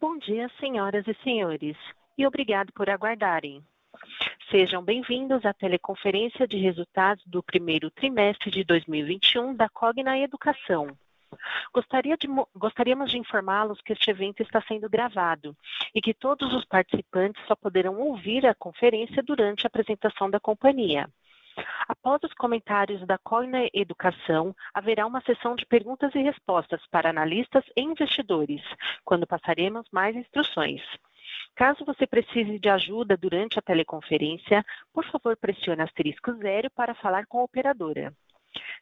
Bom dia, senhoras e senhores, e obrigado por aguardarem. Sejam bem-vindos à teleconferência de resultados do primeiro trimestre de 2021 da Cogna Educação. Gostaria de, gostaríamos de informá-los que este evento está sendo gravado e que todos os participantes só poderão ouvir a conferência durante a apresentação da companhia. Após os comentários da Cogna Educação, haverá uma sessão de perguntas e respostas para analistas e investidores, quando passaremos mais instruções. Caso você precise de ajuda durante a teleconferência, por favor pressione asterisco zero para falar com a operadora.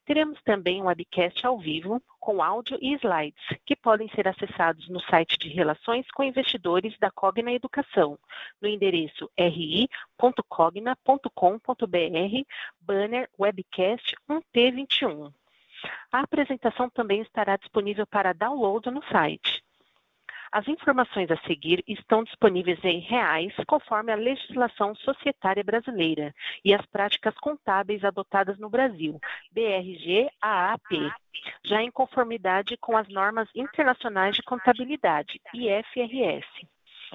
Teremos também um webcast ao vivo, com áudio e slides, que podem ser acessados no site de Relações com Investidores da Cogna Educação, no endereço ri.cogna.com.br, banner webcast 1T21. A apresentação também estará disponível para download no site. As informações a seguir estão disponíveis em reais, conforme a legislação societária brasileira e as práticas contábeis adotadas no Brasil, BRG AAP, já em conformidade com as normas internacionais de contabilidade, IFRS,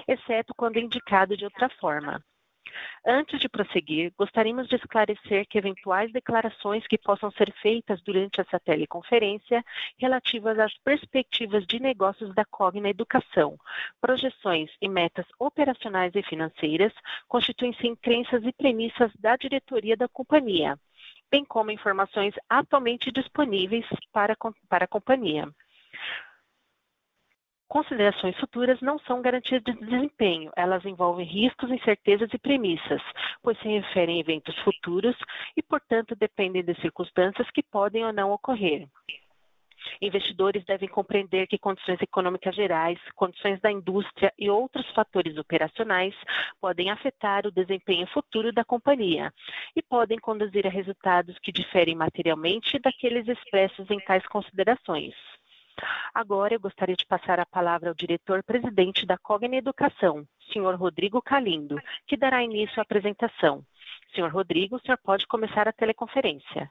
exceto quando indicado de outra forma. Antes de prosseguir, gostaríamos de esclarecer que eventuais declarações que possam ser feitas durante essa teleconferência relativas às perspectivas de negócios da Cogna Educação, projeções e metas operacionais e financeiras constituem-se em crenças e premissas da diretoria da companhia, bem como informações atualmente disponíveis para, para a companhia. Considerações futuras não são garantias de desempenho, elas envolvem riscos, incertezas e premissas, pois se referem a eventos futuros e, portanto, dependem de circunstâncias que podem ou não ocorrer. Investidores devem compreender que condições econômicas gerais, condições da indústria e outros fatores operacionais podem afetar o desempenho futuro da companhia e podem conduzir a resultados que diferem materialmente daqueles expressos em tais considerações. Agora eu gostaria de passar a palavra ao diretor-presidente da Cogna Educação, senhor Rodrigo Calindo, que dará início à apresentação. Senhor Rodrigo, o senhor pode começar a teleconferência.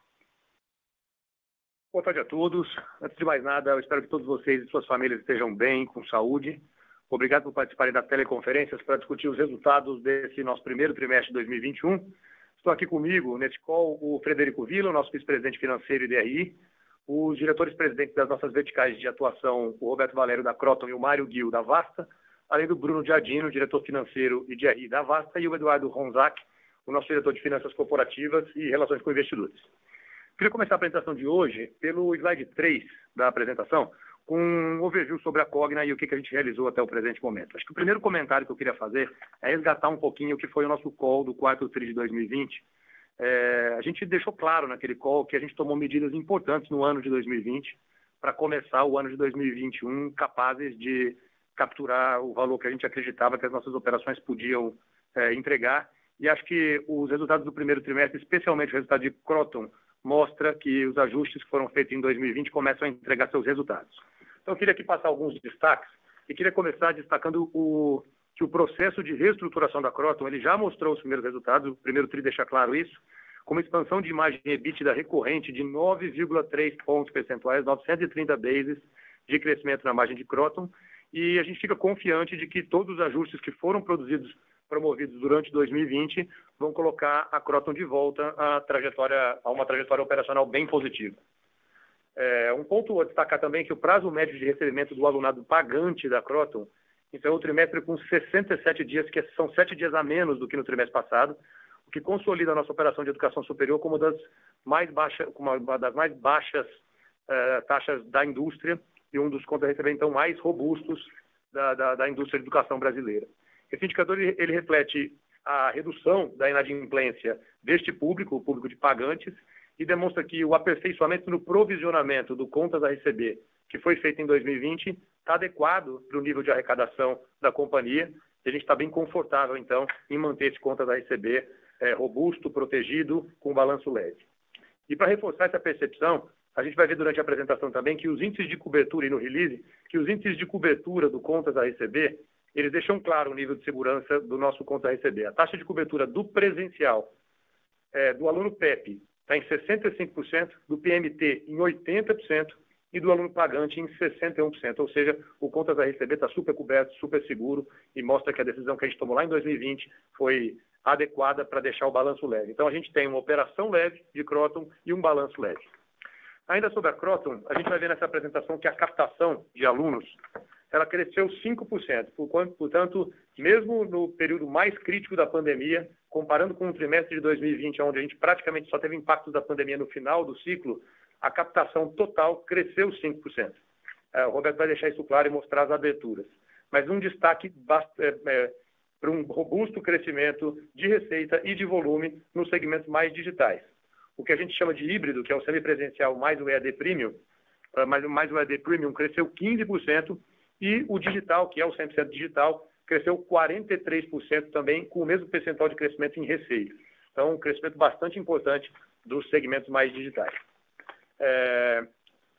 Boa tarde a todos. Antes de mais nada, eu espero que todos vocês e suas famílias estejam bem, com saúde. Obrigado por participarem da teleconferência para discutir os resultados desse nosso primeiro trimestre de 2021. Estou aqui comigo, nesse call, o Frederico Vila, nosso vice-presidente financeiro e DRI, os diretores-presidentes das nossas verticais de atuação, o Roberto Valério da Croton e o Mário Gil da Vasta, além do Bruno Giardino, diretor financeiro e de RI da Vasta, e o Eduardo Ronzac, o nosso diretor de finanças corporativas e relações com investidores. Queria começar a apresentação de hoje pelo slide 3 da apresentação, com um overview sobre a Cogna e o que, a gente realizou até o presente momento. Acho que o primeiro comentário que eu queria fazer é resgatar um pouquinho o que foi o nosso call do quarto TRI de 2020, é, a gente deixou claro naquele call que a gente tomou medidas importantes no ano de 2020 para começar o ano de 2021 capazes de capturar o valor que a gente acreditava que as nossas operações podiam é, entregar. E acho que os resultados do primeiro trimestre, especialmente o resultado de Croton, mostra que os ajustes que foram feitos em 2020 começam a entregar seus resultados. Então, eu queria aqui passar alguns destaques e queria começar destacando o, que o processo de reestruturação da Croton ele já mostrou os primeiros resultados, o primeiro TRI deixa claro isso, com uma expansão de imagem EBITDA recorrente de 9,3 pontos percentuais, 930 bases de crescimento na margem de Croton, e a gente fica confiante de que todos os ajustes que foram produzidos, promovidos durante 2020, vão colocar a Croton de volta a, trajetória, a uma trajetória operacional bem positiva. É, um ponto a destacar também é que o prazo médio de recebimento do alunado pagante da Croton então, o trimestre com 67 dias, que são sete dias a menos do que no trimestre passado, o que consolida a nossa operação de educação superior como das mais, baixa, uma das mais baixas eh, taxas da indústria e um dos contas receber então mais robustos da, da, da, indústria de educação brasileira. Esse indicador ele, ele reflete a redução da inadimplência deste público, o público de pagantes, e demonstra que o aperfeiçoamento no provisionamento do contas a receber, que foi feito em 2020, está adequado para o nível de arrecadação da companhia. E a gente está bem confortável, então, em manter esse contas a receber é, robusto, protegido, com balanço leve. E para reforçar essa percepção, a gente vai ver durante a apresentação também que os índices de cobertura, e no release, que os índices de cobertura do contas a receber, eles deixam claro o nível de segurança do nosso contas a receber. A taxa de cobertura do presencial, é, do aluno PEP, está em 65%, do PMT em 80%, e do aluno pagante em 61%, ou seja, o contas a receber está super coberto, super seguro e mostra que a decisão que a gente tomou lá em 2020 foi adequada para deixar o balanço leve. Então, a gente tem uma operação leve de Croton e um balanço leve. Ainda sobre a Croton, a gente vai ver nessa apresentação que a captação de alunos ela cresceu 5%. Portanto, mesmo no período mais crítico da pandemia, comparando com o trimestre de 2020, onde a gente praticamente só teve impactos da pandemia no final do ciclo, a captação total cresceu 5%. É, o Roberto vai deixar isso claro e mostrar as aberturas. Mas um destaque é, é, para um robusto crescimento de receita e de volume nos segmentos mais digitais. O que a gente chama de híbrido, que é o semipresencial mais o EAD Premium, mais, mais o EAD Premium cresceu 15%, e o digital, que é o 100% digital, cresceu 43% também, com o mesmo percentual de crescimento em receita. Então, um crescimento bastante importante dos segmentos mais digitais. É,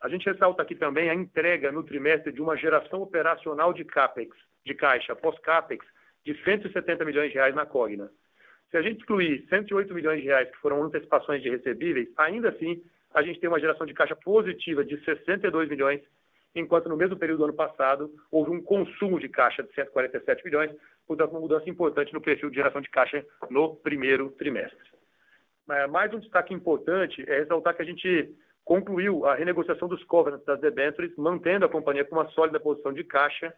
a gente ressalta aqui também a entrega no trimestre de uma geração operacional de CAPEX, de caixa, pós-CAPEX, de 170 milhões de reais na Cogna. Se a gente excluir 108 milhões de reais que foram antecipações de recebíveis, ainda assim, a gente tem uma geração de caixa positiva de 62 milhões enquanto no mesmo período do ano passado houve um consumo de caixa de 147 milhões, portanto, uma mudança importante no perfil de geração de caixa no primeiro trimestre. Mais um destaque importante é ressaltar que a gente concluiu a renegociação dos covenants das debêntures, mantendo a companhia com uma sólida posição de caixa,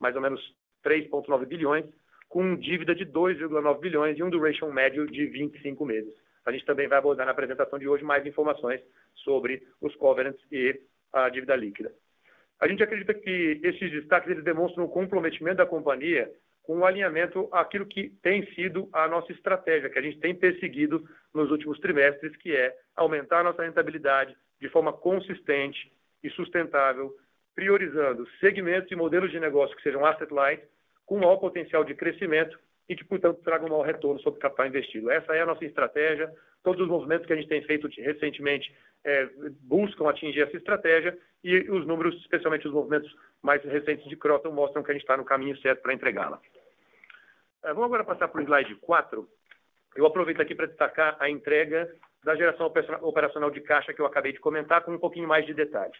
mais ou menos 3,9 bilhões, com dívida de 2,9 bilhões e um duration médio de 25 meses. A gente também vai abordar na apresentação de hoje mais informações sobre os covenants e a dívida líquida. A gente acredita que esses destaques eles demonstram o comprometimento da companhia com o alinhamento àquilo que tem sido a nossa estratégia, que a gente tem perseguido nos últimos trimestres, que é aumentar a nossa rentabilidade de forma consistente e sustentável, priorizando segmentos e modelos de negócio que sejam asset light, com maior potencial de crescimento e que, portanto, tragam maior retorno sobre o capital investido. Essa é a nossa estratégia. Todos os movimentos que a gente tem feito recentemente é, buscam atingir essa estratégia e os números, especialmente os movimentos mais recentes de Croton, mostram que a gente está no caminho certo para entregá-la. É, vamos agora passar para o slide 4. Eu aproveito aqui para destacar a entrega da geração operacional de caixa que eu acabei de comentar, com um pouquinho mais de detalhes.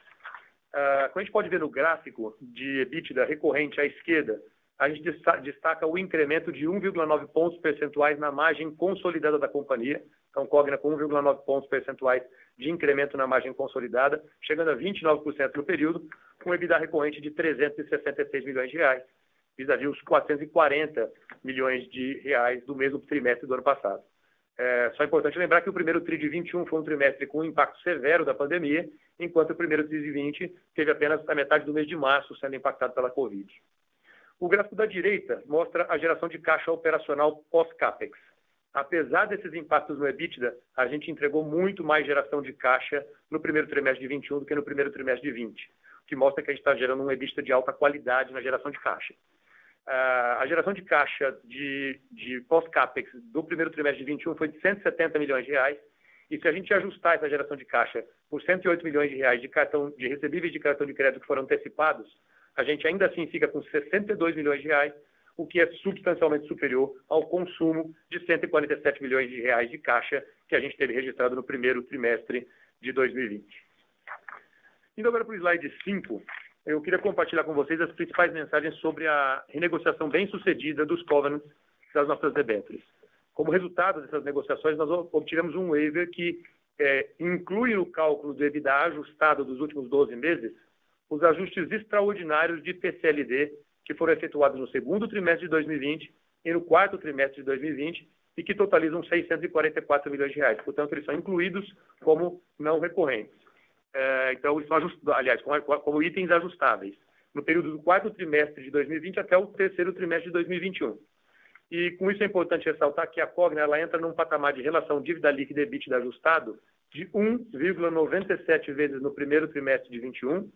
Como a gente pode ver no gráfico de EBITDA recorrente à esquerda, a gente destaca o incremento de 1,9 pontos percentuais na margem consolidada da companhia, então Cogna com 1,9 pontos percentuais de incremento na margem consolidada, chegando a 29% no período, com EBITDA recorrente de 366 milhões de reais, vis-à-vis os 440 milhões de reais do mesmo trimestre do ano passado. É só importante lembrar que o primeiro TRI de 21 foi um trimestre com um impacto severo da pandemia, enquanto o primeiro TRI de 20 teve apenas a metade do mês de março sendo impactado pela Covid. O gráfico da direita mostra a geração de caixa operacional pós-CAPEX. Apesar desses impactos no EBITDA, a gente entregou muito mais geração de caixa no primeiro trimestre de 21 do que no primeiro trimestre de 20, o que mostra que a gente está gerando um EBITDA de alta qualidade na geração de caixa. Uh, a geração de caixa de, de pós-CAPEX do primeiro trimestre de 21 foi de 170 milhões de reais, e se a gente ajustar essa geração de caixa por 108 milhões de reais de, cartão, de recebíveis de cartão de crédito que foram antecipados, a gente ainda assim fica com 62 milhões de reais, o que é substancialmente superior ao consumo de 147 milhões de reais de caixa que a gente teve registrado no primeiro trimestre de 2020. Indo agora para o slide 5, eu queria compartilhar com vocês as principais mensagens sobre a renegociação bem-sucedida dos covenants das nossas debêntures. Como resultado dessas negociações, nós obtivemos um waiver que é, inclui no cálculo do EBITDA ajustado dos últimos 12 meses os ajustes extraordinários de PCLD que foram efetuados no segundo trimestre de 2020 e no quarto trimestre de 2020 e que totalizam 644 milhões de reais. Portanto, eles são incluídos como não recorrentes. É, então, ajustados, aliás, como, itens ajustáveis, no período do quarto trimestre de 2020 até o terceiro trimestre de 2021. E com isso é importante ressaltar que a Cogna ela entra num patamar de relação dívida líquida EBITDA ajustado de 1,97 vezes no primeiro trimestre de 21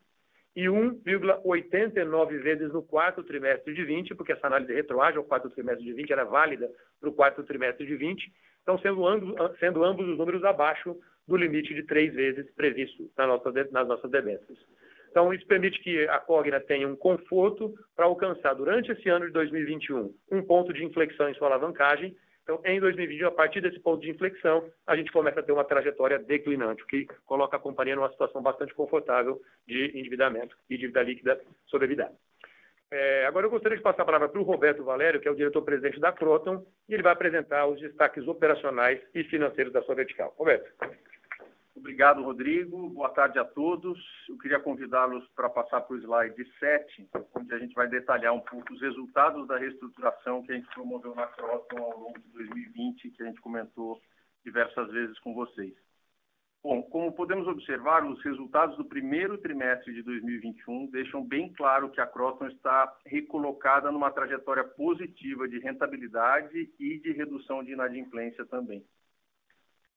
e 1,89 vezes no quarto trimestre de 20, porque essa análise retroage ao quarto trimestre de 20 era válida para o quarto trimestre de 20, então sendo ambos, sendo ambos os números abaixo do limite de três vezes previsto nas nossas, nas nossas debêntures. Então, isso permite que a Cogna tenha um conforto para alcançar, durante esse ano de 2021, um ponto de inflexão em sua alavancagem, Então, em 2020, a partir desse ponto de inflexão, a gente começa a ter uma trajetória declinante, o que coloca a companhia numa situação bastante confortável de endividamento e dívida líquida sobrevidada. É, agora eu gostaria de passar a palavra para o Roberto Valério, que é o diretor-presidente da Croton, e ele vai apresentar os destaques operacionais e financeiros da sua vertical. Roberto. Obrigado, Rodrigo. Boa tarde a todos. Eu queria convidá-los para passar para o slide 7, onde a gente vai detalhar um pouco os resultados da reestruturação que a gente promoveu na Croton ao longo de 2020, que a gente comentou diversas vezes com vocês. Bom, como podemos observar, os resultados do primeiro trimestre de 2021 deixam bem claro que a Croton está recolocada numa trajetória positiva de rentabilidade e de redução de inadimplência também.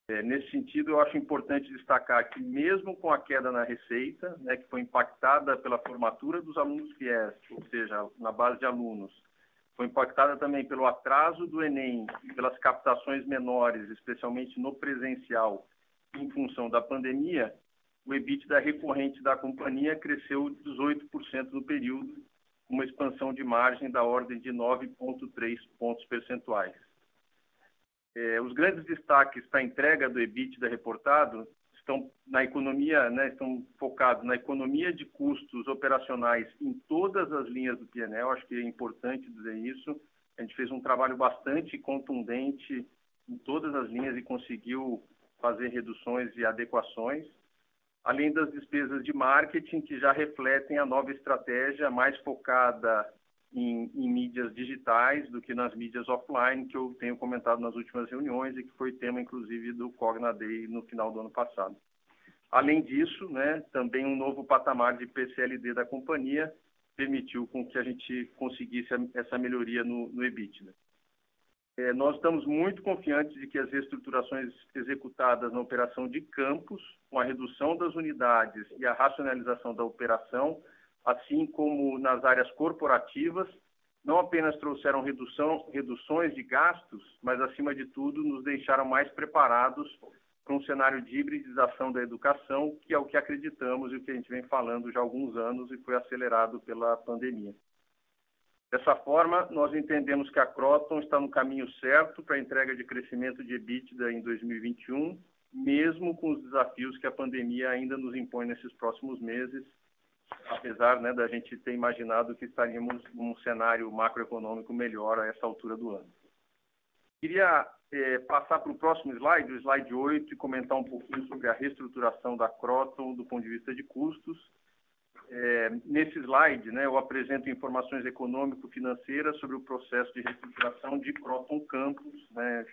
É, nesse sentido, eu acho importante destacar que, mesmo com a queda na receita, né, que foi impactada pela formatura dos alunos fiéis, ou seja, na base de alunos, foi impactada também pelo atraso do Enem pelas captações menores, especialmente no presencial, em função da pandemia, o EBITDA recorrente da companhia cresceu 18% no período, uma expansão de margem da ordem de 9,3 pontos percentuais. É, os grandes destaques para a entrega do EBITDA reportado estão na economia, né, estão focados na economia de custos operacionais em todas as linhas do PNL. Acho que é importante dizer isso. A gente fez um trabalho bastante contundente em todas as linhas e conseguiu fazer reduções e adequações, além das despesas de marketing que já refletem a nova estratégia mais focada em, em, mídias digitais do que nas mídias offline, que eu tenho comentado nas últimas reuniões e que foi tema, inclusive, do Cogna Day no final do ano passado. Além disso, né, também um novo patamar de PCLD da companhia permitiu com que a gente conseguisse essa melhoria no, no EBITDA. É, nós estamos muito confiantes de que as reestruturações executadas na operação de campos, com a redução das unidades e a racionalização da operação, assim como nas áreas corporativas, não apenas trouxeram redução, reduções de gastos, mas, acima de tudo, nos deixaram mais preparados para um cenário de hibridização da educação, que é o que acreditamos e o que a gente vem falando já há alguns anos e foi acelerado pela pandemia. Dessa forma, nós entendemos que a Croton está no caminho certo para a entrega de crescimento de EBITDA em 2021, mesmo com os desafios que a pandemia ainda nos impõe nesses próximos meses, apesar né, da gente ter imaginado que estaríamos num cenário macroeconômico melhor a essa altura do ano. Queria é, passar para o próximo slide, o slide 8, e comentar um pouquinho sobre a reestruturação da Croton do ponto de vista de custos é, nesse slide, né, eu apresento informações econômico-financeiras sobre o processo de reestruturação de Croton Campus, né,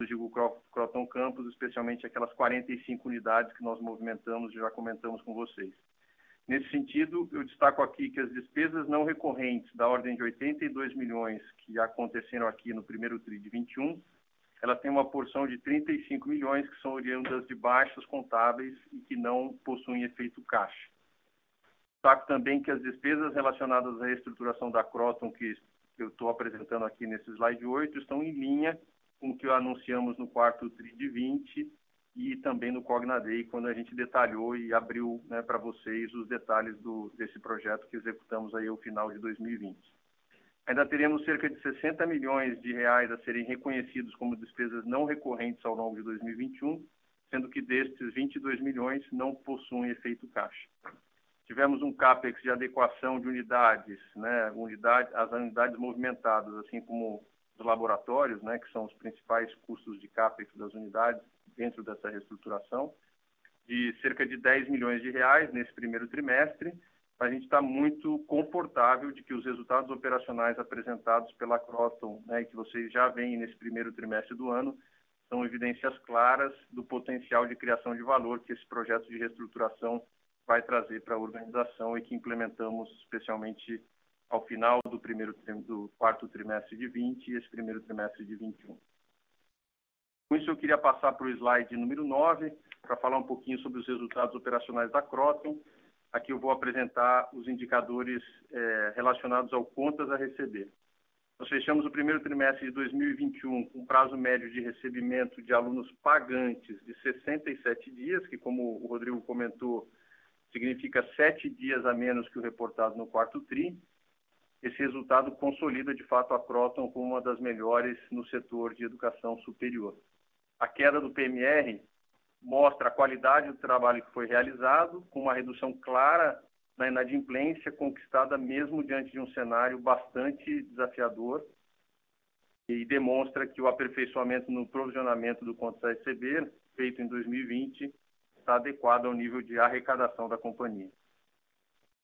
eu digo Croton Campus, especialmente aquelas 45 unidades que nós movimentamos já comentamos com vocês. Nesse sentido, eu destaco aqui que as despesas não recorrentes da ordem de 82 milhões que aconteceram aqui no primeiro TRI de 21, ela tem uma porção de 35 milhões que são oriundas de baixas contábeis e que não possuem efeito caixa. Destaco também que as despesas relacionadas à estruturação da Croton, que eu estou apresentando aqui nesse slide 8, estão em linha com o que anunciamos no quarto TRI de 20 e também no Cogna Day, quando a gente detalhou e abriu né, para vocês os detalhes do, desse projeto que executamos aí ao final de 2020. Ainda teremos cerca de 60 milhões de reais a serem reconhecidos como despesas não recorrentes ao longo de 2021, sendo que destes 22 milhões não possuem efeito caixa. Tivemos um CAPEX de adequação de unidades, né, unidade, as unidades movimentadas, assim como os laboratórios, né, que são os principais custos de CAPEX das unidades dentro dessa reestruturação, de cerca de 10 milhões de reais nesse primeiro trimestre. A gente está muito confortável de que os resultados operacionais apresentados pela Croton, né, que vocês já veem nesse primeiro trimestre do ano, são evidências claras do potencial de criação de valor que esse projeto de reestruturação vai trazer para a organização e que implementamos especialmente ao final do primeiro do quarto trimestre de 20 e esse primeiro trimestre de 21. Com isso eu queria passar para o slide número 9 para falar um pouquinho sobre os resultados operacionais da Croton. Aqui eu vou apresentar os indicadores é, relacionados ao contas a receber. Nós fechamos o primeiro trimestre de 2021 com prazo médio de recebimento de alunos pagantes de 67 dias, que como o Rodrigo comentou, significa sete dias a menos que o reportado no quarto TRI. Esse resultado consolida de fato a Croton como uma das melhores no setor de educação superior. A queda do PMR mostra a qualidade do trabalho que foi realizado, com uma redução clara na inadimplência conquistada mesmo diante de um cenário bastante desafiador e demonstra que o aperfeiçoamento no provisionamento do contas a receber, feito em 2020, está adequado ao nível de arrecadação da companhia.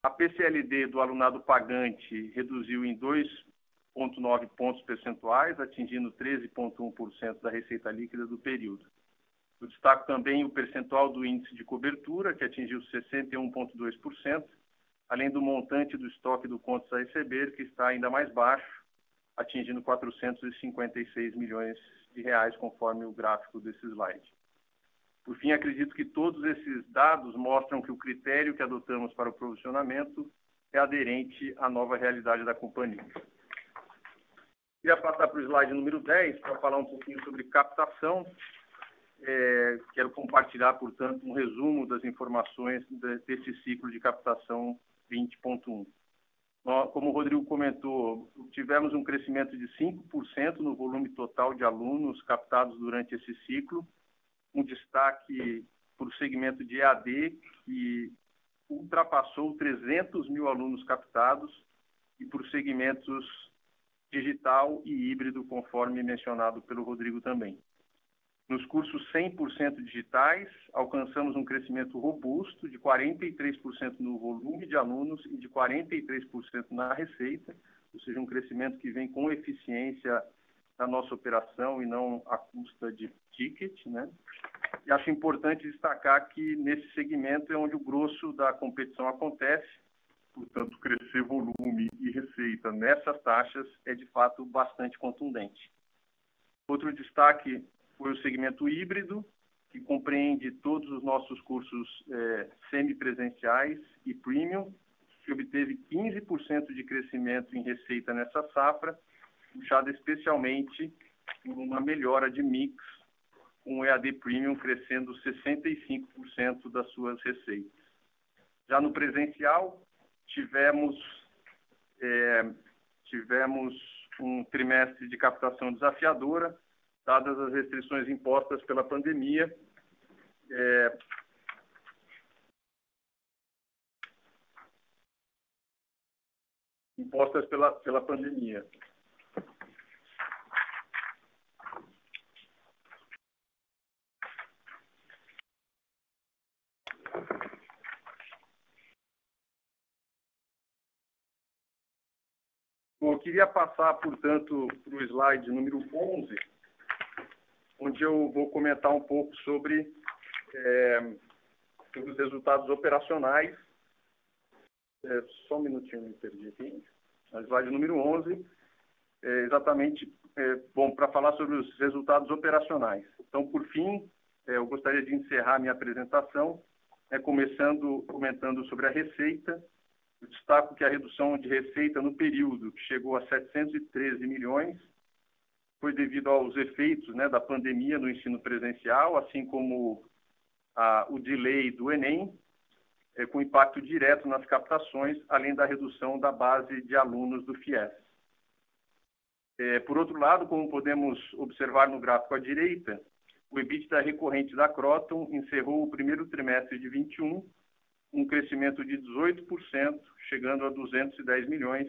A PCLD do alunado pagante reduziu em 2,9 pontos percentuais, atingindo 13,1% da receita líquida do período. Eu destaco também o percentual do índice de cobertura, que atingiu 61,2%, além do montante do estoque do contas a receber, que está ainda mais baixo, atingindo 456 milhões de reais, conforme o gráfico desse slide. Por fim, acredito que todos esses dados mostram que o critério que adotamos para o provisionamento é aderente à nova realidade da companhia. Queria passar para o slide número 10 para falar um pouquinho sobre captação. É, quero compartilhar, portanto, um resumo das informações desse ciclo de captação 20.1. Como o Rodrigo comentou, tivemos um crescimento de 5% no volume total de alunos captados durante esse ciclo, um destaque para o segmento de EAD, que ultrapassou 300 mil alunos captados, e por segmentos digital e híbrido, conforme mencionado pelo Rodrigo também. Nos cursos 100% digitais, alcançamos um crescimento robusto de 43% no volume de alunos e de 43% na receita, ou seja, um crescimento que vem com eficiência da nossa operação e não à custa de ticket, né? E acho importante destacar que nesse segmento é onde o grosso da competição acontece, portanto, crescer volume e receita nessas taxas é de fato bastante contundente. Outro destaque foi o segmento híbrido, que compreende todos os nossos cursos é, semipresenciais e premium, que obteve 15% de crescimento em receita nessa safra, puxada especialmente por uma melhora de mix, com o EAD Premium crescendo 65% das suas receitas. Já no presencial, tivemos, é, tivemos um trimestre de captação desafiadora, dadas as restrições impostas pela pandemia. É, impostas pela, pela pandemia. Bom, eu queria passar, portanto, para o slide número 11, onde eu vou comentar um pouco sobre, é, sobre os resultados operacionais. É, só um minutinho, me perdi aqui. Slide número 11, é exatamente é, bom para falar sobre os resultados operacionais. Então, por fim, é, eu gostaria de encerrar minha apresentação, é, começando comentando sobre a receita. Destaco que a redução de receita no período, que chegou a 713 milhões, foi devido aos efeitos né, da pandemia no ensino presencial, assim como a, o delay do Enem, é, com impacto direto nas captações, além da redução da base de alunos do FIES. É, por outro lado, como podemos observar no gráfico à direita, o EBITDA recorrente da Croton encerrou o primeiro trimestre de 21, um crescimento de 18%, chegando a 210 milhões,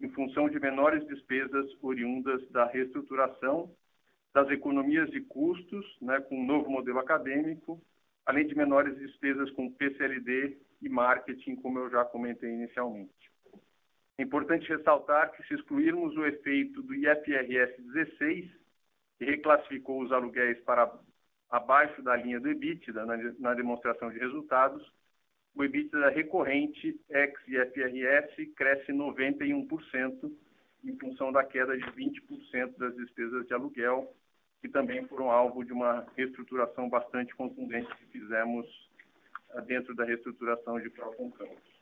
em função de menores despesas oriundas da reestruturação, das economias de custos, né, com um novo modelo acadêmico, além de menores despesas com PCLD e marketing, como eu já comentei inicialmente. É importante ressaltar que, se excluirmos o efeito do IFRS 16, que reclassificou os aluguéis para abaixo da linha do EBITDA na, na demonstração de resultados, o EBITDA recorrente ex-IFRS cresce 91%, em função da queda de 20% das despesas de aluguel, que também foram alvo de uma reestruturação bastante contundente que fizemos eh, dentro da reestruturação de Croton Campos.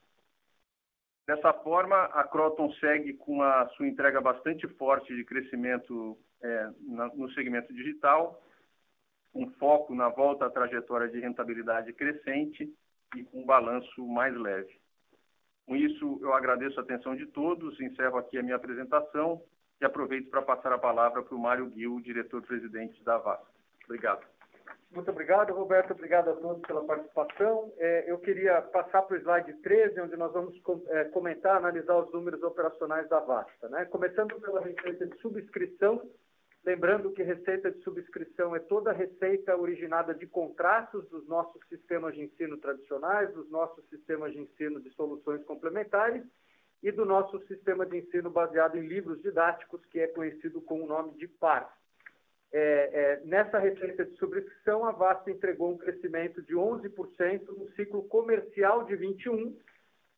Dessa forma, a Croton segue com a sua entrega bastante forte de crescimento é, no segmento digital, um foco na volta à trajetória de rentabilidade crescente, e com um balanço mais leve. Com isso, eu agradeço a atenção de todos, encerro aqui a minha apresentação e aproveito para passar a palavra para o Mário Gil, diretor-presidente da Vasta. Obrigado. Muito obrigado, Roberto. Obrigado a todos pela participação. É, eu queria passar para o slide 13, onde nós vamos é, comentar, analisar os números operacionais da Vasta. Né? Começando pela receita de subscrição, lembrando que receita de subscrição é toda receita originada de contratos dos nossos sistemas de ensino tradicionais, dos nossos sistemas de ensino de soluções complementares e do nosso sistema de ensino baseado em livros didáticos, que é conhecido com o nome de PAR. É, é, nessa receita de subscrição, a Vasta entregou um crescimento de 11% no ciclo comercial de 21,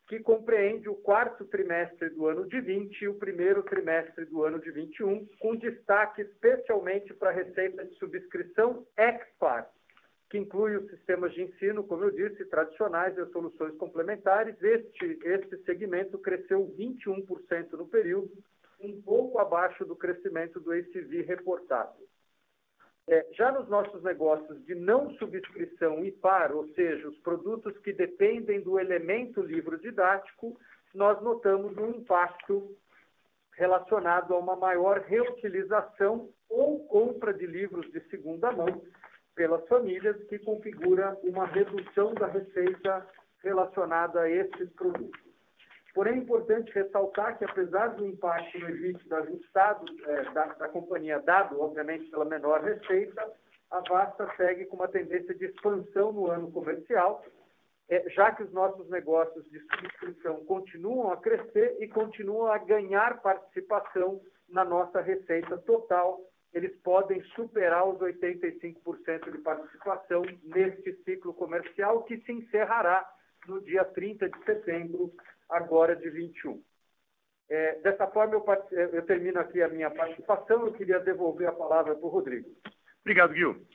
que compreende o quarto trimestre do ano de 20 e o primeiro trimestre do ano de 21, com destaque especialmente para a receita de subscrição ex-PAR, que inclui os sistemas de ensino, como eu disse, tradicionais e as soluções complementares. Este, este segmento cresceu 21% no período, um pouco abaixo do crescimento do ACV reportado. É, já nos nossos negócios de não subscrição e par, ou seja, os produtos que dependem do elemento livro didático, nós notamos um impacto relacionado a uma maior reutilização ou compra de livros de segunda mão pelas famílias, que configura uma redução da receita relacionada a esses produtos. Porém, é importante ressaltar que, apesar do impacto no EBITDA ajustado é, da, da companhia, dado, obviamente, pela menor receita, a Vasta segue com uma tendência de expansão no ano comercial, é, já que os nossos negócios de subscrição continuam a crescer e continuam a ganhar participação na nossa receita total, eles podem superar os 85% de participação neste ciclo comercial, que se encerrará no dia 30 de setembro agora de 21. É, dessa forma, eu, eu, termino aqui a minha participação. Eu queria devolver a palavra para o Rodrigo. Obrigado, Gil.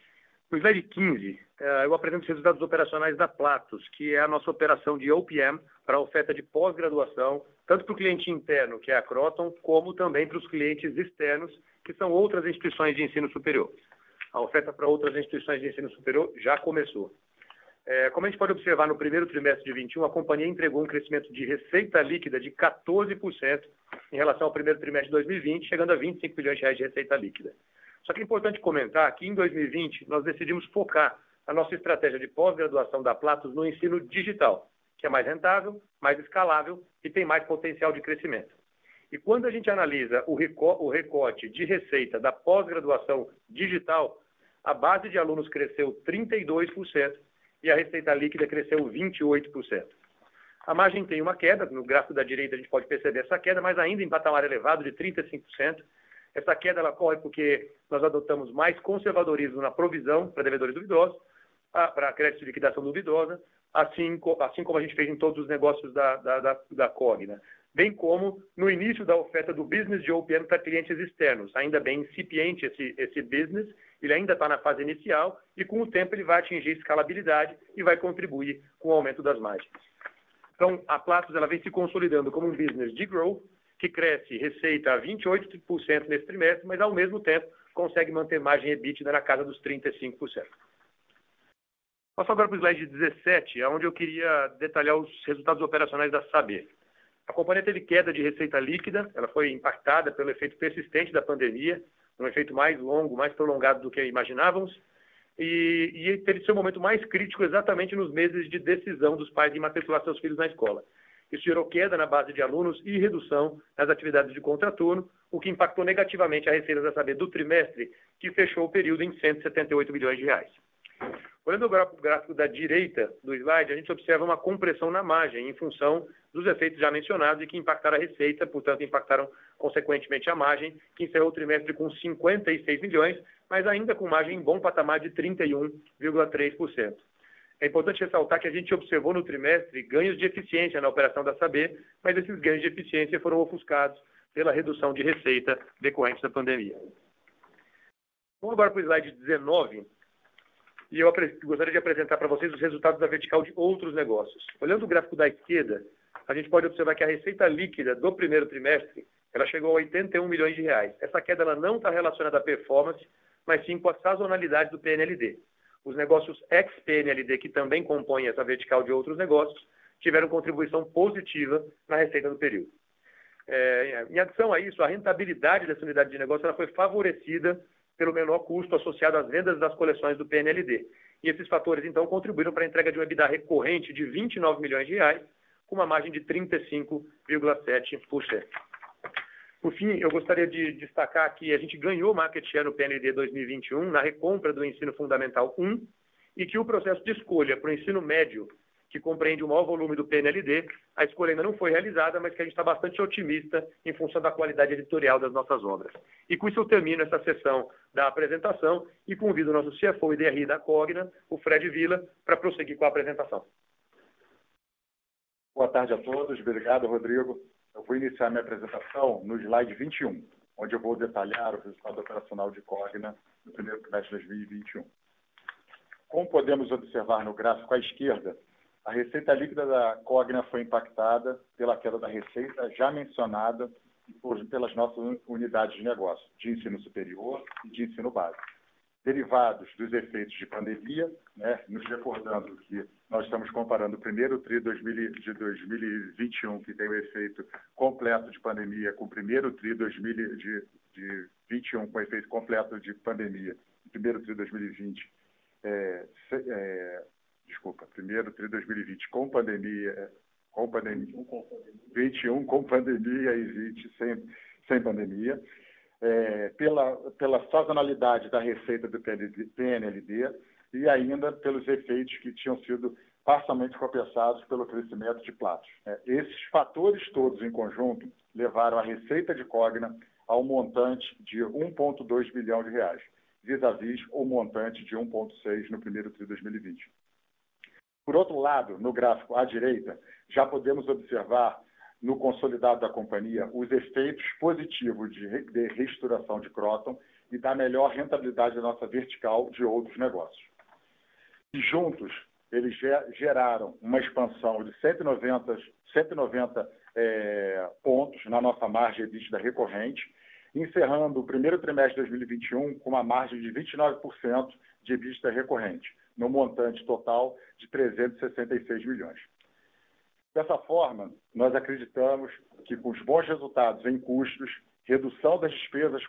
No slide 15, é, eu apresento os resultados operacionais da Platos, que é a nossa operação de OPM para oferta de pós-graduação, tanto para o cliente interno, que é a Croton, como também para os clientes externos, que são outras instituições de ensino superior. A oferta para outras instituições de ensino superior já começou. É, como a gente pode observar no primeiro trimestre de 21, a companhia entregou um crescimento de receita líquida de 14% em relação ao primeiro trimestre de 2020, chegando a 25 bilhões de reais de receita líquida. Só que é importante comentar que em 2020 nós decidimos focar a nossa estratégia de pós-graduação da Platos no ensino digital, que é mais rentável, mais escalável e tem mais potencial de crescimento. E quando a gente analisa o, recorte de receita da pós-graduação digital, a base de alunos cresceu 32% e a receita líquida cresceu 28%. A margem tem uma queda, no gráfico da direita a gente pode perceber essa queda, mas ainda em patamar elevado de 35%. Essa queda ela ocorre porque nós adotamos mais conservadorismo na provisão para devedores duvidosos, para crédito de liquidação duvidosa, assim, assim como a gente fez em todos os negócios da, da, da, da Cogna. Bem como no início da oferta do business de OPM para clientes externos. Ainda bem incipiente esse, esse business, ele ainda está na fase inicial e com o tempo ele vai atingir escalabilidade e vai contribuir com o aumento das margens. Então, a Platos ela vem se consolidando como um business de growth, que cresce receita a 28% nesse trimestre, mas ao mesmo tempo consegue manter margem EBITDA na casa dos 35%. Passo agora para o slide 17, onde eu queria detalhar os resultados operacionais da Saber. A companhia teve queda de receita líquida, ela foi impactada pelo efeito persistente da pandemia, um efeito mais longo, mais prolongado do que imaginávamos, e, e teve seu momento mais crítico exatamente nos meses de decisão dos pais de matricular seus filhos na escola. Isso gerou queda na base de alunos e redução nas atividades de contraturno, o que impactou negativamente a receita da Saber do trimestre, que fechou o período em 178 bilhões de reais. Olhando o gráfico da direita do slide, a gente observa uma compressão na margem em função dos efeitos já mencionados e que impactaram a receita, portanto, impactaram consequentemente a margem, que encerrou o trimestre com 56 milhões, mas ainda com margem em bom patamar de 31,3%. É importante ressaltar que a gente observou no trimestre ganhos de eficiência na operação da Saber, mas esses ganhos de eficiência foram ofuscados pela redução de receita decorrente da pandemia. Vamos agora para o slide 19, e eu gostaria de apresentar para vocês os resultados da vertical de outros negócios. Olhando o gráfico da esquerda, a gente pode observar que a receita líquida do primeiro trimestre ela chegou a 81 milhões de reais. Essa queda ela não está relacionada à performance, mas sim com a sazonalidade do PNLD. Os negócios ex-PNLD, que também compõem essa vertical de outros negócios, tiveram contribuição positiva na receita do período. É, em adição a isso, a rentabilidade dessa unidade de negócio ela foi favorecida pelo menor custo associado às vendas das coleções do PNLD. E esses fatores, então, contribuíram para a entrega de uma EBITDA recorrente de 29 milhões de reais, com uma margem de 35,7%. Por fim, eu gostaria de destacar que a gente ganhou market share no PNLD 2021 na recompra do ensino fundamental 1 e que o processo de escolha para o ensino médio que compreende o maior volume do PNLD. A escolha ainda não foi realizada, mas que a gente está bastante otimista em função da qualidade editorial das nossas obras. E com isso eu termino essa sessão da apresentação e convido o nosso CFO e DRI da Cogna, o Fred Villa, para prosseguir com a apresentação. Boa tarde a todos. Obrigado, Rodrigo. Eu vou iniciar minha apresentação no slide 21, onde eu vou detalhar o resultado operacional de Cogna no primeiro trimestre de 2021. Como podemos observar no gráfico à esquerda, a receita líquida da Cogna foi impactada pela queda da receita já mencionada por, pelas nossas unidades de negócio, de ensino superior e de ensino básico. Derivados dos efeitos de pandemia, né, nos recordando que nós estamos comparando o primeiro TRI de 2021, que tem o efeito completo de pandemia, com o primeiro TRI de 2021, com o efeito completo de pandemia, o primeiro TRI de 2020, é, é, desculpa, primeiro tri 2020 com pandemia, com pandemia, 21 com pandemia e 20 sem, sem pandemia, é, pela, pela sazonalidade da receita do PNLD e ainda pelos efeitos que tinham sido parcialmente compensados pelo crescimento de platos. É, esses fatores todos em conjunto levaram a receita de Cogna ao montante de 1,2 bilhão de reais, vis-à-vis -vis o montante de 1,6 no primeiro tri 2020. Por outro lado, no gráfico à direita, já podemos observar no consolidado da companhia os efeitos positivos de, de reestruturação de Croton e da melhor rentabilidade da nossa vertical de outros negócios. E juntos, eles geraram uma expansão de 190, 190 é, pontos na nossa margem EBITDA recorrente, encerrando o primeiro trimestre de 2021 com uma margem de 29% de EBITDA recorrente no montante total de 366 milhões. Dessa forma, nós acreditamos que com os bons resultados em custos, redução das despesas,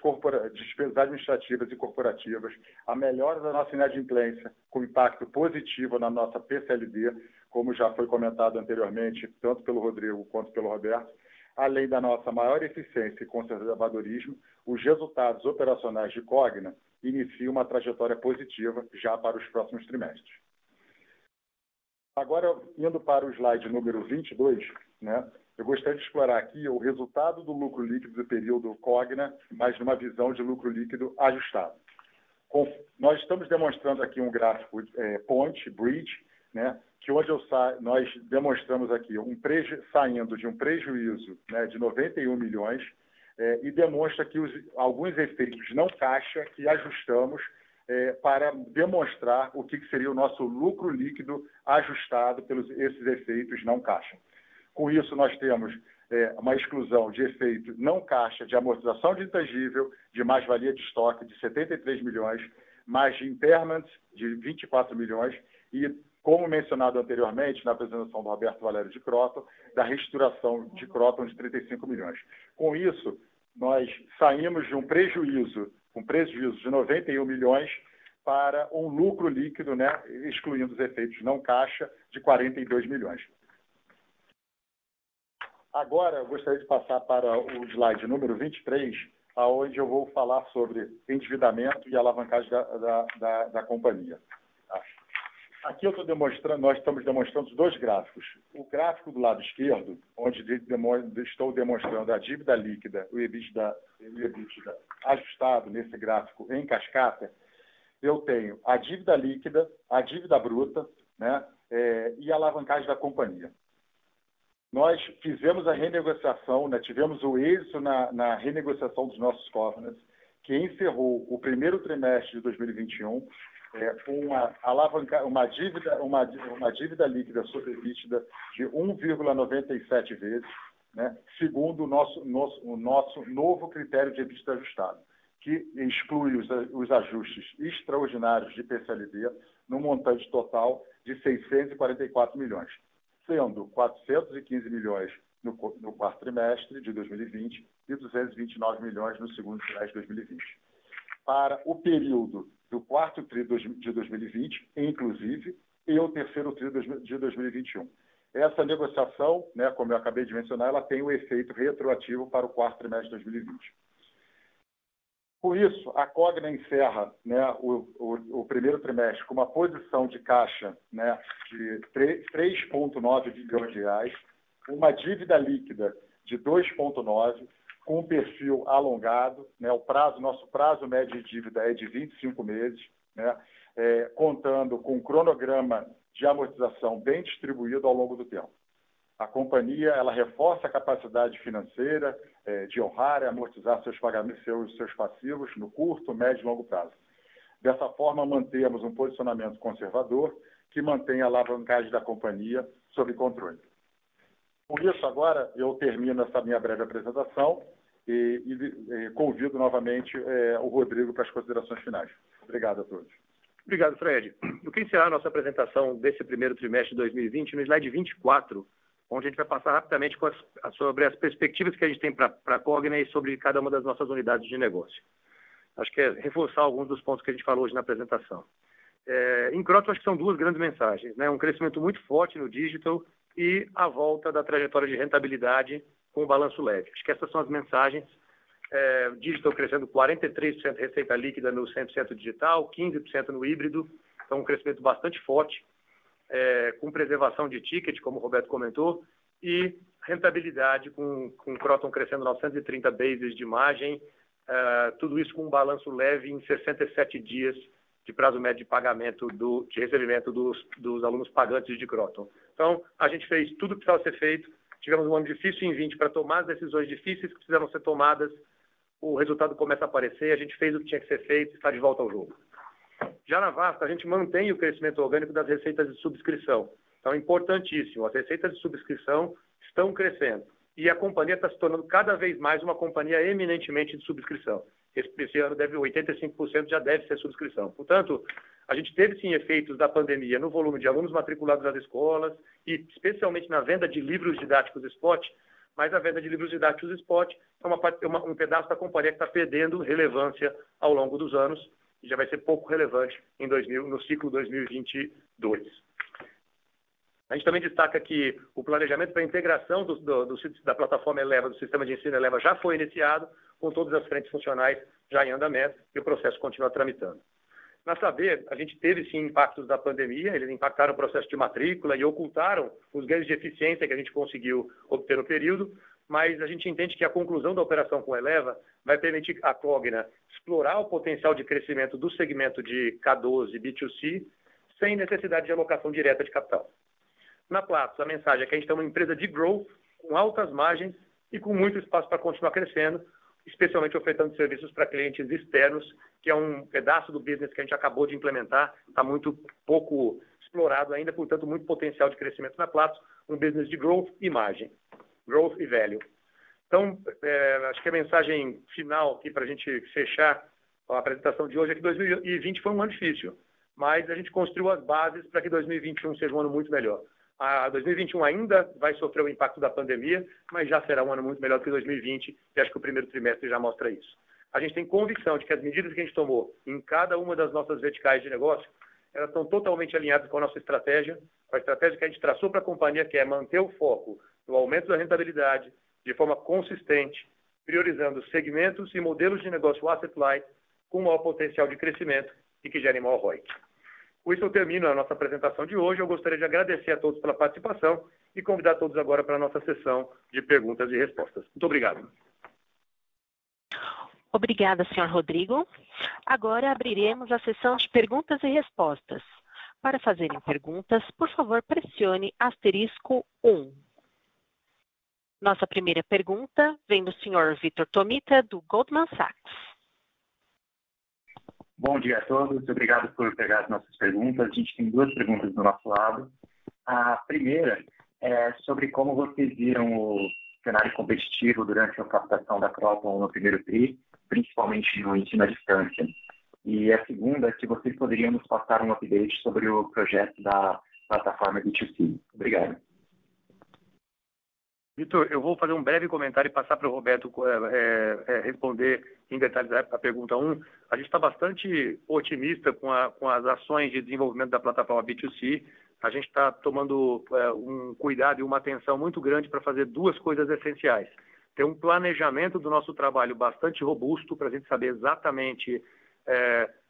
despesas administrativas e corporativas, a melhora da nossa inadimplência, com impacto positivo na nossa PCLD, como já foi comentado anteriormente, tanto pelo Rodrigo quanto pelo Roberto, além da nossa maior eficiência e conservadorismo, os resultados operacionais de Cogna inicia uma trajetória positiva já para os próximos trimestres. Agora, indo para o slide número 22, né, eu gostaria de explorar aqui o resultado do lucro líquido do período Cogna, mas numa visão de lucro líquido ajustado. Com, nós estamos demonstrando aqui um gráfico é, ponte, bridge, né, que onde sa... nós demonstramos aqui um preju... saindo de um prejuízo né, de 91 milhões é, e demonstra que os, alguns efeitos não caixa que ajustamos é, para demonstrar o que seria o nosso lucro líquido ajustado pelos esses efeitos não caixa. Com isso, nós temos é, uma exclusão de efeito não caixa de amortização de intangível, de mais-valia de estoque de 73 milhões, mais de impairment de 24 milhões e, como mencionado anteriormente na apresentação do Roberto Valério de Croton, da reestruturação de Croton de 35 milhões. Com isso, nós saímos de um prejuízo, um prejuízo de 91 milhões para um lucro líquido, né, excluindo os efeitos não caixa, de 42 milhões. Agora, eu gostaria de passar para o slide número 23, aonde eu vou falar sobre endividamento e alavancagem da, da, da, da companhia. Aqui eu estou demonstrando, nós estamos demonstrando dois gráficos. O gráfico do lado esquerdo, onde estou demonstrando a dívida líquida, o EBITDA, o EBITDA ajustado nesse gráfico em cascata, eu tenho a dívida líquida, a dívida bruta, né, é, e a alavancagem da companhia. Nós fizemos a renegociação, né, tivemos o êxito na, na renegociação dos nossos covenants, que encerrou o primeiro trimestre de 2021 é, uma, alavanca, uma, dívida, uma, uma dívida líquida sobre EBITDA de 1,97 vezes, né, segundo o nosso, nosso, o nosso novo critério de EBITDA ajustado, que exclui os, os ajustes extraordinários de PCLD no montante total de 644 milhões. sendo 415 milhões no, no quarto trimestre de 2020 e 229 milhões no segundo trimestre de 2020. Para o período do quarto TRI de 2020, inclusive, e o terceiro TRI de 2021. Essa negociação, né, como eu acabei de mencionar, ela tem o um efeito retroativo para o quarto trimestre de 2020. Com isso, a Cogna encerra né, o, o, o, primeiro trimestre com uma posição de caixa né, de 3,9 bilhões de reais, uma dívida líquida de 2,9, com um perfil alongado, né, o prazo, nosso prazo médio de dívida é de 25 meses, né, é, contando com um cronograma de amortização bem distribuído ao longo do tempo. A companhia ela reforça a capacidade financeira é, de honrar e amortizar seus pagamentos, seus, seus passivos no curto, médio e longo prazo. Dessa forma, mantemos um posicionamento conservador que mantém a alavancagem da companhia sob controle. Com isso, agora eu termino essa minha breve apresentação e, e, e convido novamente é, o Rodrigo para as considerações finais. Obrigado a todos. Obrigado, Fred. Eu queria encerrar a nossa apresentação desse primeiro trimestre de 2020 no slide 24, onde a gente vai passar rapidamente as, sobre as perspectivas que a gente tem para a Cogna e sobre cada uma das nossas unidades de negócio. Acho que é reforçar alguns dos pontos que a gente falou hoje na apresentação. É, em Croton, acho que são duas grandes mensagens. Né? Um crescimento muito forte no digital e a volta da trajetória de rentabilidade com o balanço leve. Acho que essas são as mensagens. É, digital crescendo 43% receita líquida no 100% digital, 15% no híbrido, então um crescimento bastante forte, é, com preservação de ticket, como o Roberto comentou, e rentabilidade com, com Croton crescendo 930 bases de margem, é, tudo isso com um balanço leve em 67 dias de prazo médio de pagamento do, de recebimento dos, dos alunos pagantes de Croton. Então, a gente fez tudo que precisava ser feito, tivemos um ano difícil em 20 para tomar as decisões difíceis que precisavam ser tomadas o resultado começa a aparecer, a gente fez o que tinha que ser feito, está de volta ao jogo. Já na Vasta, a gente mantém o crescimento orgânico das receitas de subscrição. Então, é importantíssimo, as receitas de subscrição estão crescendo. E a companhia está se tornando cada vez mais uma companhia eminentemente de subscrição. Esse, ano, deve 85% já deve ser subscrição. Portanto, a gente teve sim efeitos da pandemia no volume de alunos matriculados nas escolas e especialmente na venda de livros didáticos Spot, mas a venda de livros didáticos spot é uma, é uma, um pedaço da companhia que está perdendo relevância ao longo dos anos e já vai ser pouco relevante em 2000, no ciclo 2022. A gente também destaca que o planejamento para a integração do, do, do, da plataforma Eleva, do sistema de ensino Eleva, já foi iniciado, com todas as frentes funcionais já em andamento e o processo continua tramitando. Na Saber, a gente teve sim impactos da pandemia, eles impactaram o processo de matrícula e ocultaram os ganhos de eficiência que a gente conseguiu obter no período, mas a gente entende que a conclusão da operação com Eleva vai permitir à Cogna explorar o potencial de crescimento do segmento de K12 e B2C sem necessidade de alocação direta de capital. Na Platos, a mensagem é que a gente é uma empresa de growth, com altas margens e com muito espaço para continuar crescendo, especialmente ofertando serviços para clientes externos, que é um pedaço do business que a gente acabou de implementar, está muito pouco explorado ainda, portanto, muito potencial de crescimento na Platos, um business de growth e margem, growth e value. Então, é, acho que a mensagem final aqui para a gente fechar a apresentação de hoje é que 2020 foi um ano difícil, mas a gente construiu as bases para que 2021 seja um ano muito melhor. A 2021 ainda vai sofrer o impacto da pandemia, mas já será um ano muito melhor do que 2020 e acho que o primeiro trimestre já mostra isso. A gente tem convicção de que as medidas que a gente tomou em cada uma das nossas verticais de negócio, elas estão totalmente alinhadas com a nossa estratégia, com a estratégia que a gente traçou para a companhia, que é manter o foco no aumento da rentabilidade de forma consistente, priorizando segmentos e modelos de negócio asset light com maior potencial de crescimento e que gerem maior ROI. Com isso, eu termino a nossa apresentação de hoje. Eu gostaria de agradecer a todos pela participação e convidar todos agora para a nossa sessão de perguntas e respostas. Muito obrigado. Obrigada, senhor Rodrigo. Agora abriremos a sessão de perguntas e respostas. Para fazerem perguntas, por favor, pressione asterisco 1. Nossa primeira pergunta vem do senhor Vitor Tomita, do Goldman Sachs. Bom dia a todos, obrigado por pegar as nossas perguntas. A gente tem duas perguntas do nosso lado. A primeira é sobre como vocês viram o cenário competitivo durante a captação da Croton no primeiro TRI, principalmente no ensino à distância. E a segunda é se vocês poderiam nos passar um update sobre o projeto da plataforma B2C. Obrigado. Vitor, eu vou fazer um breve comentário e passar para o Roberto é, é, responder em detalhes a pergunta 1. A gente está bastante otimista com, a, com, as ações de desenvolvimento da plataforma B2C. A gente está tomando é, um cuidado e uma atenção muito grande para fazer duas coisas essenciais. Ter um planejamento do nosso trabalho bastante robusto para a gente saber exatamente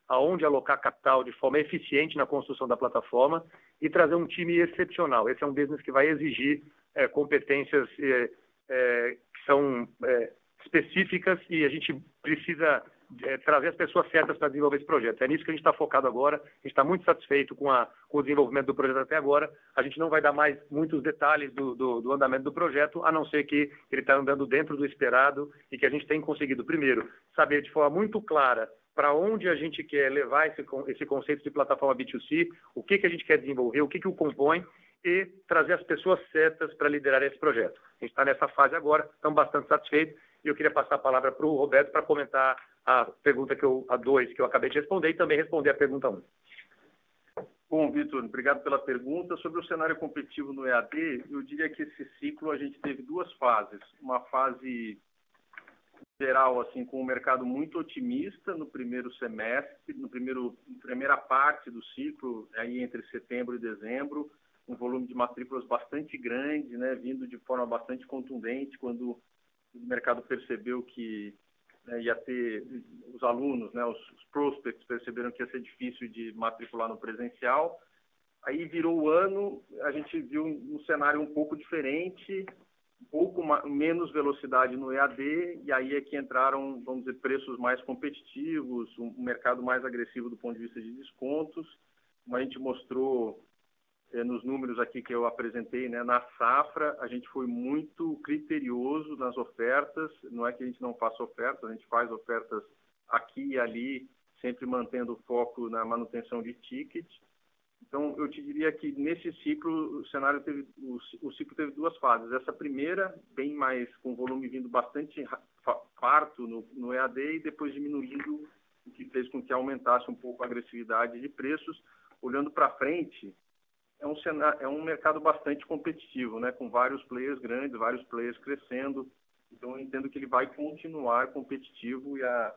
aonde alocar capital de forma eficiente na construção da plataforma e trazer um time excepcional. Esse é um business que vai exigir é, competências é, é, que são é, específicas e a gente precisa é, trazer as pessoas certas para desenvolver esse projeto. É nisso que a gente está focado agora. A gente está muito satisfeito com, a, com, o desenvolvimento do projeto até agora. A gente não vai dar mais muitos detalhes do, do, do andamento do projeto, a não ser que ele está andando dentro do esperado e que a gente tem conseguido, primeiro, saber de forma muito clara para onde a gente quer levar esse, esse conceito de plataforma B2C, o que, que a gente quer desenvolver, o que, que o compõe e trazer as pessoas certas para liderar esse projeto. A gente está nessa fase agora, estamos bastante satisfeitos e eu queria passar a palavra para o Roberto para comentar a pergunta que eu, a dois que eu acabei de responder e também responder a pergunta um. Bom, Vitor, obrigado pela pergunta. Sobre o cenário competitivo no EAD, eu diria que esse ciclo a gente teve duas fases. Uma fase geral, assim, com o mercado muito otimista no primeiro semestre, no primeiro, primeira parte do ciclo, aí entre setembro e dezembro, um volume de matrículas bastante grande, né, vindo de forma bastante contundente quando o mercado percebeu que né, ia ter os alunos, né, os, os, prospects perceberam que ia ser difícil de matricular no presencial. Aí virou o ano, a gente viu um, cenário um pouco diferente, um pouco menos velocidade no EAD, e aí é que entraram, vamos dizer, preços mais competitivos, um, um mercado mais agressivo do ponto de vista de descontos. Como a gente mostrou nos números aqui que eu apresentei, né, na safra, a gente foi muito criterioso nas ofertas. Não é que a gente não faça ofertas, a gente faz ofertas aqui e ali, sempre mantendo o foco na manutenção de ticket. Então, eu te diria que nesse ciclo, o cenário teve, o, o ciclo teve duas fases. Essa primeira, bem mais, com volume vindo bastante farto no, no EAD e depois diminuindo, o que fez com que aumentasse um pouco a agressividade de preços. Olhando para frente, é um, cenário, é um mercado bastante competitivo, né, com vários players grandes, vários players crescendo. Então, eu entendo que ele vai continuar competitivo e a,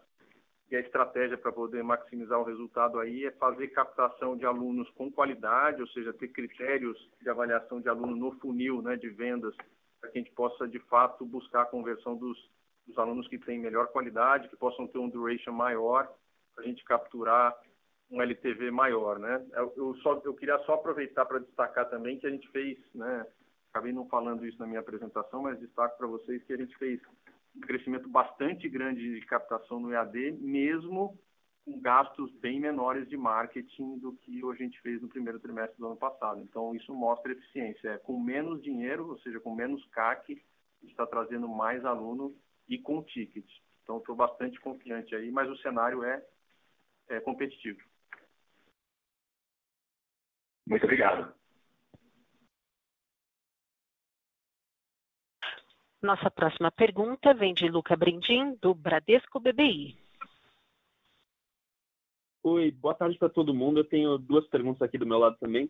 e a estratégia para poder maximizar o resultado aí é fazer captação de alunos com qualidade, ou seja, ter critérios de avaliação de aluno no funil né, de vendas, para que a gente possa, de fato, buscar a conversão dos, dos alunos que têm melhor qualidade, que possam ter um duration maior, para a gente capturar um LTV maior, né? Eu, só, eu queria só aproveitar para destacar também que a gente fez, né? Acabei não falando isso na minha apresentação, mas destaco para vocês que a gente fez um crescimento bastante grande de captação no EAD, mesmo com gastos bem menores de marketing do que a gente fez no primeiro trimestre do ano passado. Então, isso mostra eficiência. É, com menos dinheiro, ou seja, com menos CAC, a gente está trazendo mais aluno e com ticket. Então, estou bastante confiante aí, mas o cenário é, é competitivo. Muito obrigado. Nossa próxima pergunta vem de Luca Brindim, do Bradesco BBI. Oi, boa tarde para todo mundo. Eu tenho duas perguntas aqui do meu lado também.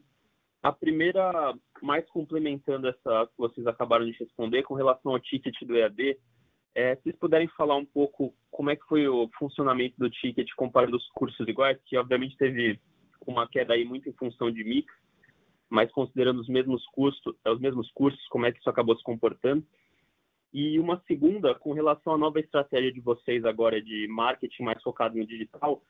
A primeira, mais complementando essa que vocês acabaram de responder, com relação ao ticket do EAD, é, se vocês puderem falar um pouco como é que foi o funcionamento do ticket comparando os cursos iguais, que obviamente teve uma queda aí muito em função de mix, mas considerando os mesmos custos, é, os mesmos cursos, como é que isso acabou se comportando? E uma segunda, com relação à nova estratégia de vocês agora de marketing mais focado no digital,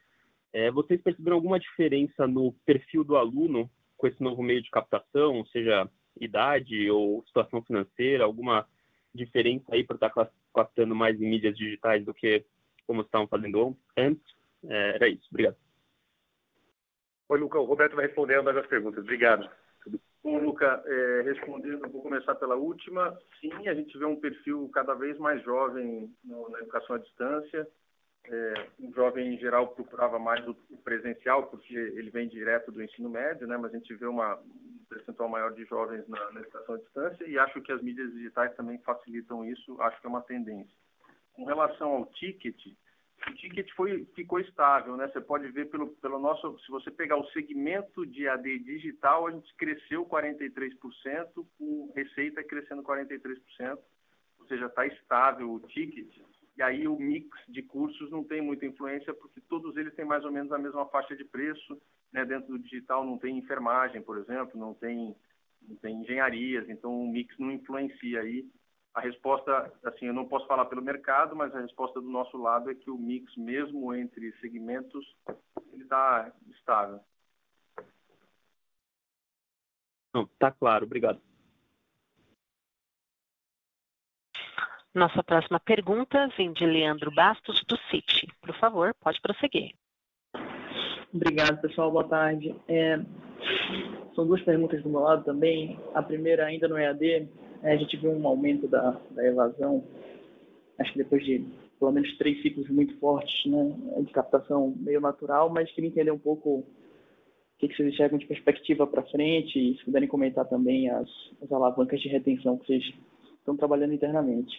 é, vocês perceberam alguma diferença no perfil do aluno com esse novo meio de captação, seja idade ou situação financeira, alguma diferença aí por estar captando mais em mídias digitais do que como estavam fazendo antes? É, era isso. Obrigado. Oi, Luca. O Roberto vai responder ambas as perguntas. Obrigado. Bom, Luca, é, respondendo, vou começar pela última. Sim, a gente vê um perfil cada vez mais jovem no, na educação à distância. É, um jovem, em geral, procurava mais o presencial, porque ele vem direto do ensino médio, né? mas a gente vê uma, um percentual maior de jovens na, na educação à distância e acho que as mídias digitais também facilitam isso, acho que é uma tendência. Com relação ao ticket, o ticket foi, ficou estável, né? Você pode ver pelo, pelo nosso, se você pegar o segmento de AD digital, a gente cresceu 43%, com receita crescendo 43%, ou seja, está estável o ticket. E aí o mix de cursos não tem muita influência, porque todos eles têm mais ou menos a mesma faixa de preço. Né? Dentro do digital não tem enfermagem, por exemplo, não tem, não tem engenharias, então o mix não influencia aí a resposta, assim, eu não posso falar pelo mercado, mas a resposta do nosso lado é que o mix, mesmo entre segmentos, ele está estável. Está claro, obrigado. Nossa próxima pergunta vem de Leandro Bastos, do Citi. Por favor, pode prosseguir. Obrigado, pessoal. Boa tarde. É, são duas perguntas do meu lado também. A primeira, ainda no EAD, a gente viu um aumento da, da evasão, acho que depois de pelo menos três ciclos muito fortes né, de captação meio natural, mas queria entender um pouco o que, que vocês enxergam de perspectiva para frente e se puderem comentar também as, as alavancas de retenção que vocês estão trabalhando internamente.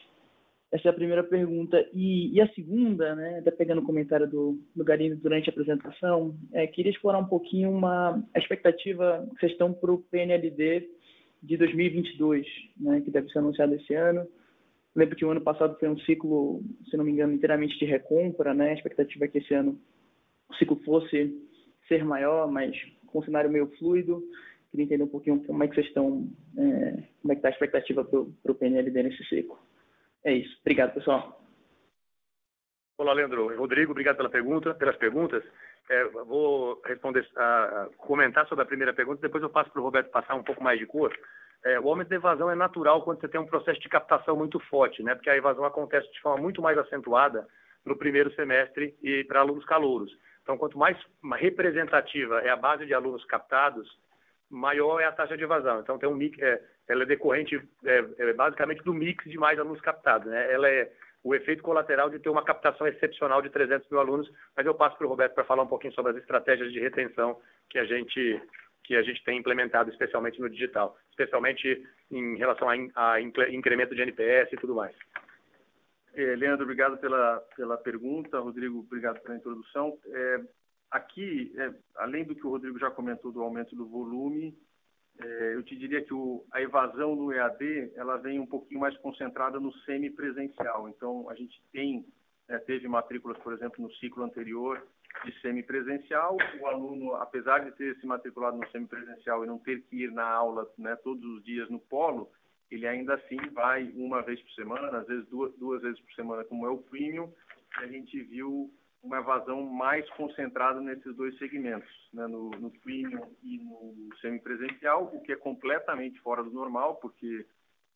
Essa é a primeira pergunta. E, e a segunda, né, até pegando o comentário do, do Garino durante a apresentação, é, queria explorar um pouquinho uma, a expectativa que vocês estão para o PNLD de 2022, né, que deve ser anunciado esse ano. Lembro que o ano passado foi um ciclo, se não me engano, inteiramente de recompra, né? A expectativa é que esse ano o ciclo fosse ser maior, mas com um cenário meio fluido. Queria entender um pouquinho como é que vocês estão, é, como é que está a expectativa para o PNLD nesse ciclo. É isso. Obrigado, pessoal. Olá, Leandro. Rodrigo, obrigado pela pergunta, pelas perguntas. É, vou responder, a, comentar sobre a primeira pergunta, depois eu passo para o Roberto passar um pouco mais de cor. É, o aumento da evasão é natural quando você tem um processo de captação muito forte, né? porque a evasão acontece de forma muito mais acentuada no primeiro semestre e para alunos calouros. Então, quanto mais representativa é a base de alunos captados, maior é a taxa de evasão. Então, tem um mix, é, ela é decorrente é, é basicamente do mix de mais alunos captados. Né? Ela é o efeito colateral de ter uma captação excepcional de 300 mil alunos, mas eu passo para o Roberto para falar um pouquinho sobre as estratégias de retenção que a gente que a gente tem implementado, especialmente no digital, especialmente em relação a, a incremento de NPS e tudo mais. É, Leandro, obrigado pela, pela pergunta. Rodrigo, obrigado pela introdução. É, aqui, é, além do que o Rodrigo já comentou do aumento do volume, é, eu te diria que o, a evasão no EAD ela vem um pouquinho mais concentrada no semipresencial. Então, a gente tem é, teve matrículas, por exemplo, no ciclo anterior de semipresencial. O aluno, apesar de ter se matriculado no semipresencial e não ter que ir na aula né, todos os dias no polo, ele ainda assim vai uma vez por semana, às vezes duas, duas vezes por semana, como é o premium. E a gente viu uma evasão mais concentrada nesses dois segmentos, né, no, no premium e no semipresencial, o que é completamente fora do normal, porque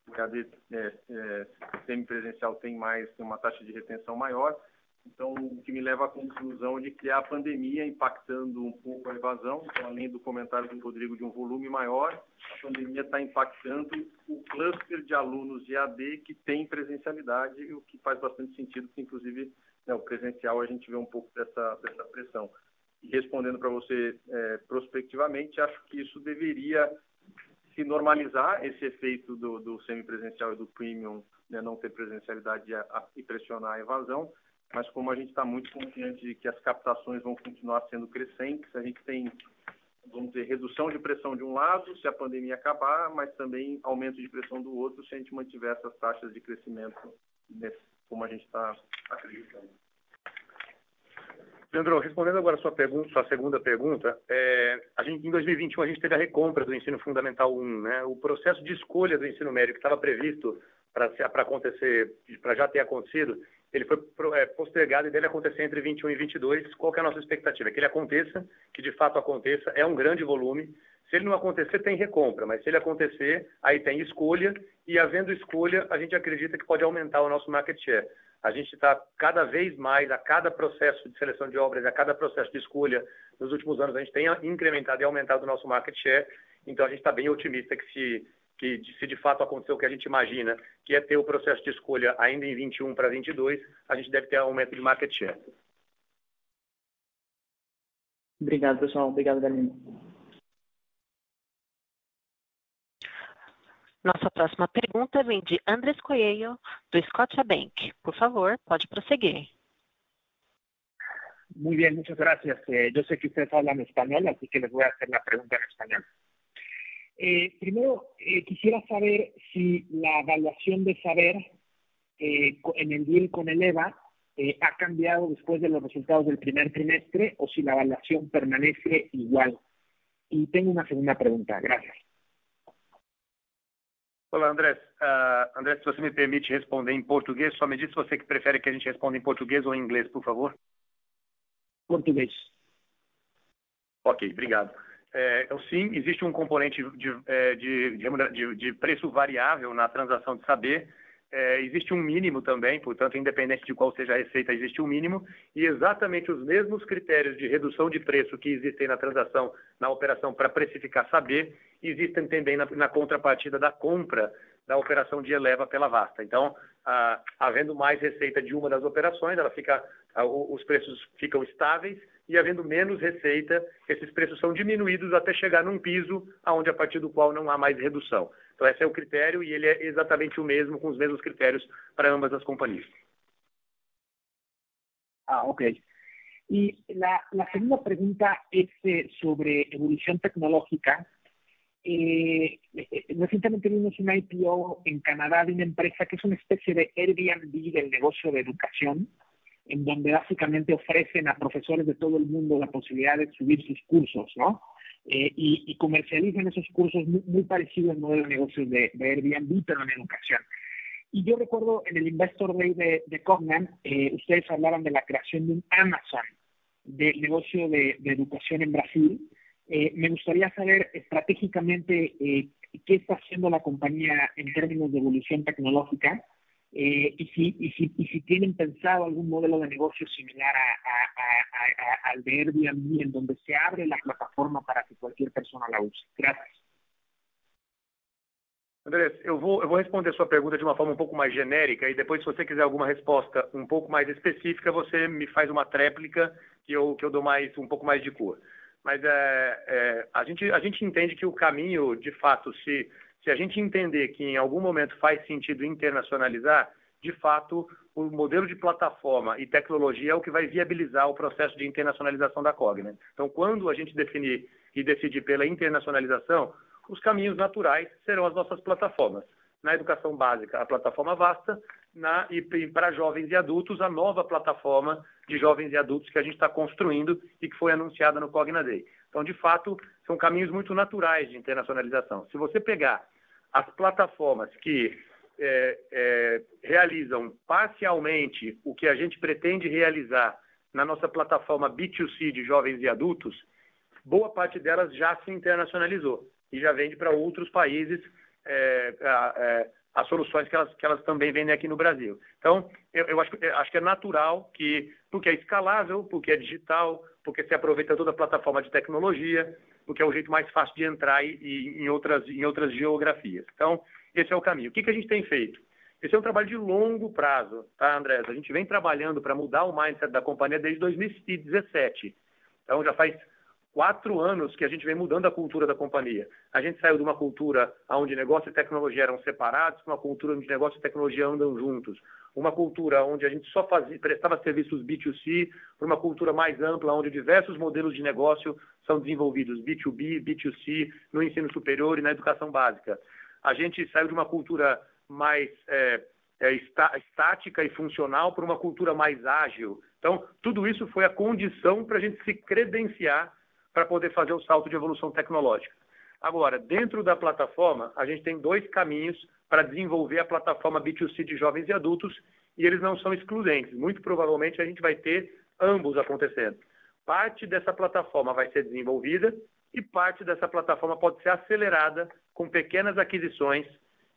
o EAD é, é, semipresencial tem mais, tem uma taxa de retenção maior. Então, o que me leva à conclusão de que a pandemia impactando um pouco a evasão. Então, além do comentário do Rodrigo de um volume maior, a pandemia está impactando o cluster de alunos de AD que tem presencialidade, o que faz bastante sentido, porque, inclusive, né, o presencial a gente vê um pouco dessa, dessa pressão. E respondendo para você é, prospectivamente, acho que isso deveria se normalizar, esse efeito do, do semipresencial e do premium, né, não ter presencialidade a, e pressionar a evasão, mas como a gente está muito confiante de que as captações vão continuar sendo crescentes, a gente tem, vamos dizer, redução de pressão de um lado, se a pandemia acabar, mas também aumento de pressão do outro, se a gente mantiver essas taxas de crescimento nesse, como a gente está acreditando. Leandro, respondendo agora a sua, pergunta, sua segunda pergunta, é, a gente, em 2021 a gente teve a recompra do ensino fundamental 1. Né? O processo de escolha do ensino médio que estava previsto para acontecer, para já ter acontecido, ele foi é, postergado e deve acontecer entre 21 e 22. Qual é a nossa expectativa? Que ele aconteça, que de fato aconteça. É um grande volume. Se ele não acontecer, tem recompra, mas se ele acontecer, aí tem escolha, e havendo escolha, a gente acredita que pode aumentar o nosso market share. A gente está cada vez mais, a cada processo de seleção de obras, a cada processo de escolha, nos últimos anos, a gente tem incrementado e aumentado o nosso market share, então a gente está bem otimista que se, que se de fato acontecer o que a gente imagina, que é ter o processo de escolha ainda em 21 para 22, a gente deve ter aumento de market share. Obrigado, pessoal. Obrigado, Galina. Nossa próxima pergunta vem de Andres Coelho, do Scotiabank. Por favor, pode prosseguir. Muy bien, muchas gracias. Eh, yo sé que ustedes hablan español, así que les voy a hacer la pregunta en español. Eh, primero, eh, quisiera saber si la evaluación de saber eh, en el deal con el EVA eh, ha cambiado después de los resultados del primer trimestre o si la evaluação permanece igual. E tenho uma segunda pergunta. Gracias. Olá, André. Uh, André, se você me permite responder em português, só me diz se você que prefere que a gente responda em português ou em inglês, por favor. Português. Ok, obrigado. É, sim, existe um componente de, é, de, de, de preço variável na transação de saber, é, existe um mínimo também, portanto, independente de qual seja a receita, existe um mínimo, e exatamente os mesmos critérios de redução de preço que existem na transação, na operação para precificar saber, existem também na, na, contrapartida da compra da operação de eleva pela vasta. Então, a, havendo mais receita de uma das operações, ela fica, a, os preços ficam estáveis, e havendo menos receita, esses preços são diminuídos até chegar num piso aonde a partir do qual não há mais redução. Então, esse é o critério e ele é exatamente o mesmo, com os mesmos critérios para ambas as companhias. Ah, ok. Y la, la segunda pregunta es eh, sobre evolución tecnológica. Eh, recientemente vimos una IPO en Canadá de una empresa que es una especie de Airbnb del negocio de educación, en donde básicamente ofrecen a profesores de todo el mundo la posibilidad de subir sus cursos, ¿no? eh, y, y, comercializan esos cursos muy, muy parecidos al modelo de negocios de, de, Airbnb, pero en educación. Y yo recuerdo en el Investor Day de, de Cognan, eh, ustedes hablaban de la creación de un Amazon del negocio de, de educación en Brasil. Eh, me gustaría saber estratégicamente eh, qué está haciendo la compañía en términos de evolución tecnológica eh, y, si, y, si, y si tienen pensado algún modelo de negocio similar a, a, a, al de Airbnb, en donde se abre la plataforma para que cualquier persona la use. Gracias. Andrés, eu vou, eu vou responder a sua pergunta de uma forma um pouco mais genérica e depois, se você quiser alguma resposta um pouco mais específica, você me faz uma tréplica que eu, que eu dou mais, um pouco mais de cor. Mas é, é, a, gente, a gente entende que o caminho, de fato, se se a gente entender que em algum momento faz sentido internacionalizar, de fato, o modelo de plataforma e tecnologia é o que vai viabilizar o processo de internacionalização da Cogna. Então, quando a gente definir e decidir pela internacionalização, os caminhos naturais serão as nossas plataformas. Na educação básica, a plataforma Vasta, na, e, e para jovens e adultos, a nova plataforma de jovens e adultos que a gente está construindo e que foi anunciada no Cogna Day. Então, de fato, são caminhos muito naturais de internacionalização. Se você pegar as plataformas que é, é, realizam parcialmente o que a gente pretende realizar na nossa plataforma B2C de jovens e adultos, boa parte delas já se internacionalizou e já vende para outros países é, é, as soluções que elas, que elas também vendem aqui no Brasil. Então, eu, eu acho, eu acho que é natural que, porque é escalável, porque é digital, porque se aproveita toda a plataforma de tecnologia, porque é o jeito mais fácil de entrar e, e, em, outras, em outras geografias. Então, esse é o caminho. O que, que a gente tem feito? Esse é um trabalho de longo prazo, tá, Andrés? A gente vem trabalhando para mudar o mindset da companhia desde 2017. Então, já faz quatro anos que a gente vem mudando a cultura da companhia. A gente saiu de uma cultura onde negócio e tecnologia eram separados para uma cultura onde negócio e tecnologia andam juntos uma cultura onde a gente só fazia, prestava serviços B2C, para uma cultura mais ampla, onde diversos modelos de negócio são desenvolvidos, B2B, B2C, no ensino superior e na educação básica. A gente saiu de uma cultura mais é, é, estática e funcional para uma cultura mais ágil. Então, tudo isso foi a condição para a gente se credenciar para poder fazer o salto de evolução tecnológica. Agora, dentro da plataforma, a gente tem dois caminhos para desenvolver a plataforma B2C de jovens e adultos e eles não são excludentes. Muito provavelmente a gente vai ter ambos acontecendo. Parte dessa plataforma vai ser desenvolvida e parte dessa plataforma pode ser acelerada com pequenas aquisições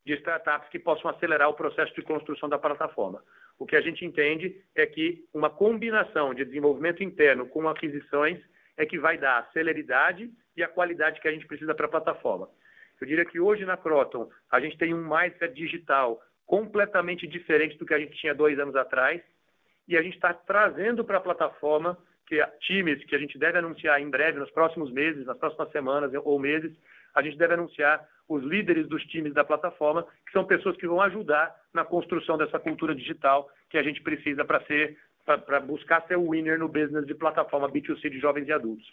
de startups que possam acelerar o processo de construção da plataforma. O que a gente entende é que uma combinação de desenvolvimento interno com aquisições é que vai dar a celeridade e a qualidade que a gente precisa para a plataforma. Eu diria que hoje na Croton a gente tem um mindset digital completamente diferente do que a gente tinha dois anos atrás e a gente está trazendo para a plataforma que times que a gente deve anunciar em breve, nos próximos meses, nas próximas semanas ou meses, a gente deve anunciar os líderes dos times da plataforma, que são pessoas que vão ajudar na construção dessa cultura digital que a gente precisa para ser para buscar ser o winner no business de plataforma B2C de jovens e adultos.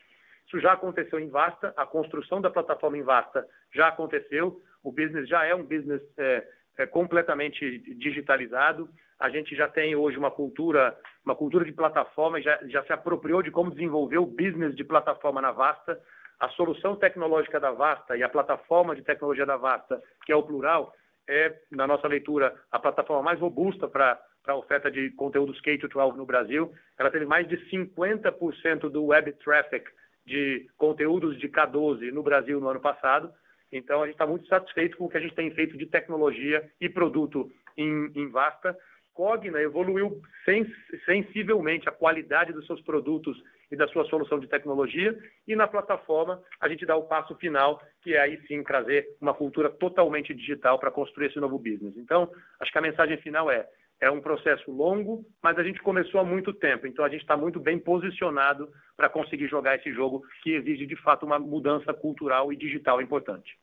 Isso já aconteceu em Vasta, a construção da plataforma em Vasta já aconteceu, o business já é um business é, é, completamente digitalizado, a gente já tem hoje uma cultura, uma cultura de plataforma, já, já se apropriou de como desenvolver o business de plataforma na Vasta, a solução tecnológica da Vasta e a plataforma de tecnologia da Vasta, que é o plural, é, na nossa leitura, a plataforma mais robusta para a oferta de conteúdos K-12 no Brasil. Ela teve mais de 50% do web traffic de conteúdos de K12 no Brasil no ano passado. Então, a gente está muito satisfeito com o que a gente tem feito de tecnologia e produto em, em Vasta. Cogna evoluiu sens sensivelmente a qualidade dos seus produtos e da sua solução de tecnologia, e na plataforma a gente dá o passo final, que é aí sim trazer uma cultura totalmente digital para construir esse novo business. Então, acho que a mensagem final é: é um processo longo, mas a gente começou há muito tempo, então a gente está muito bem posicionado para conseguir jogar esse jogo que exige de fato uma mudança cultural e digital importante.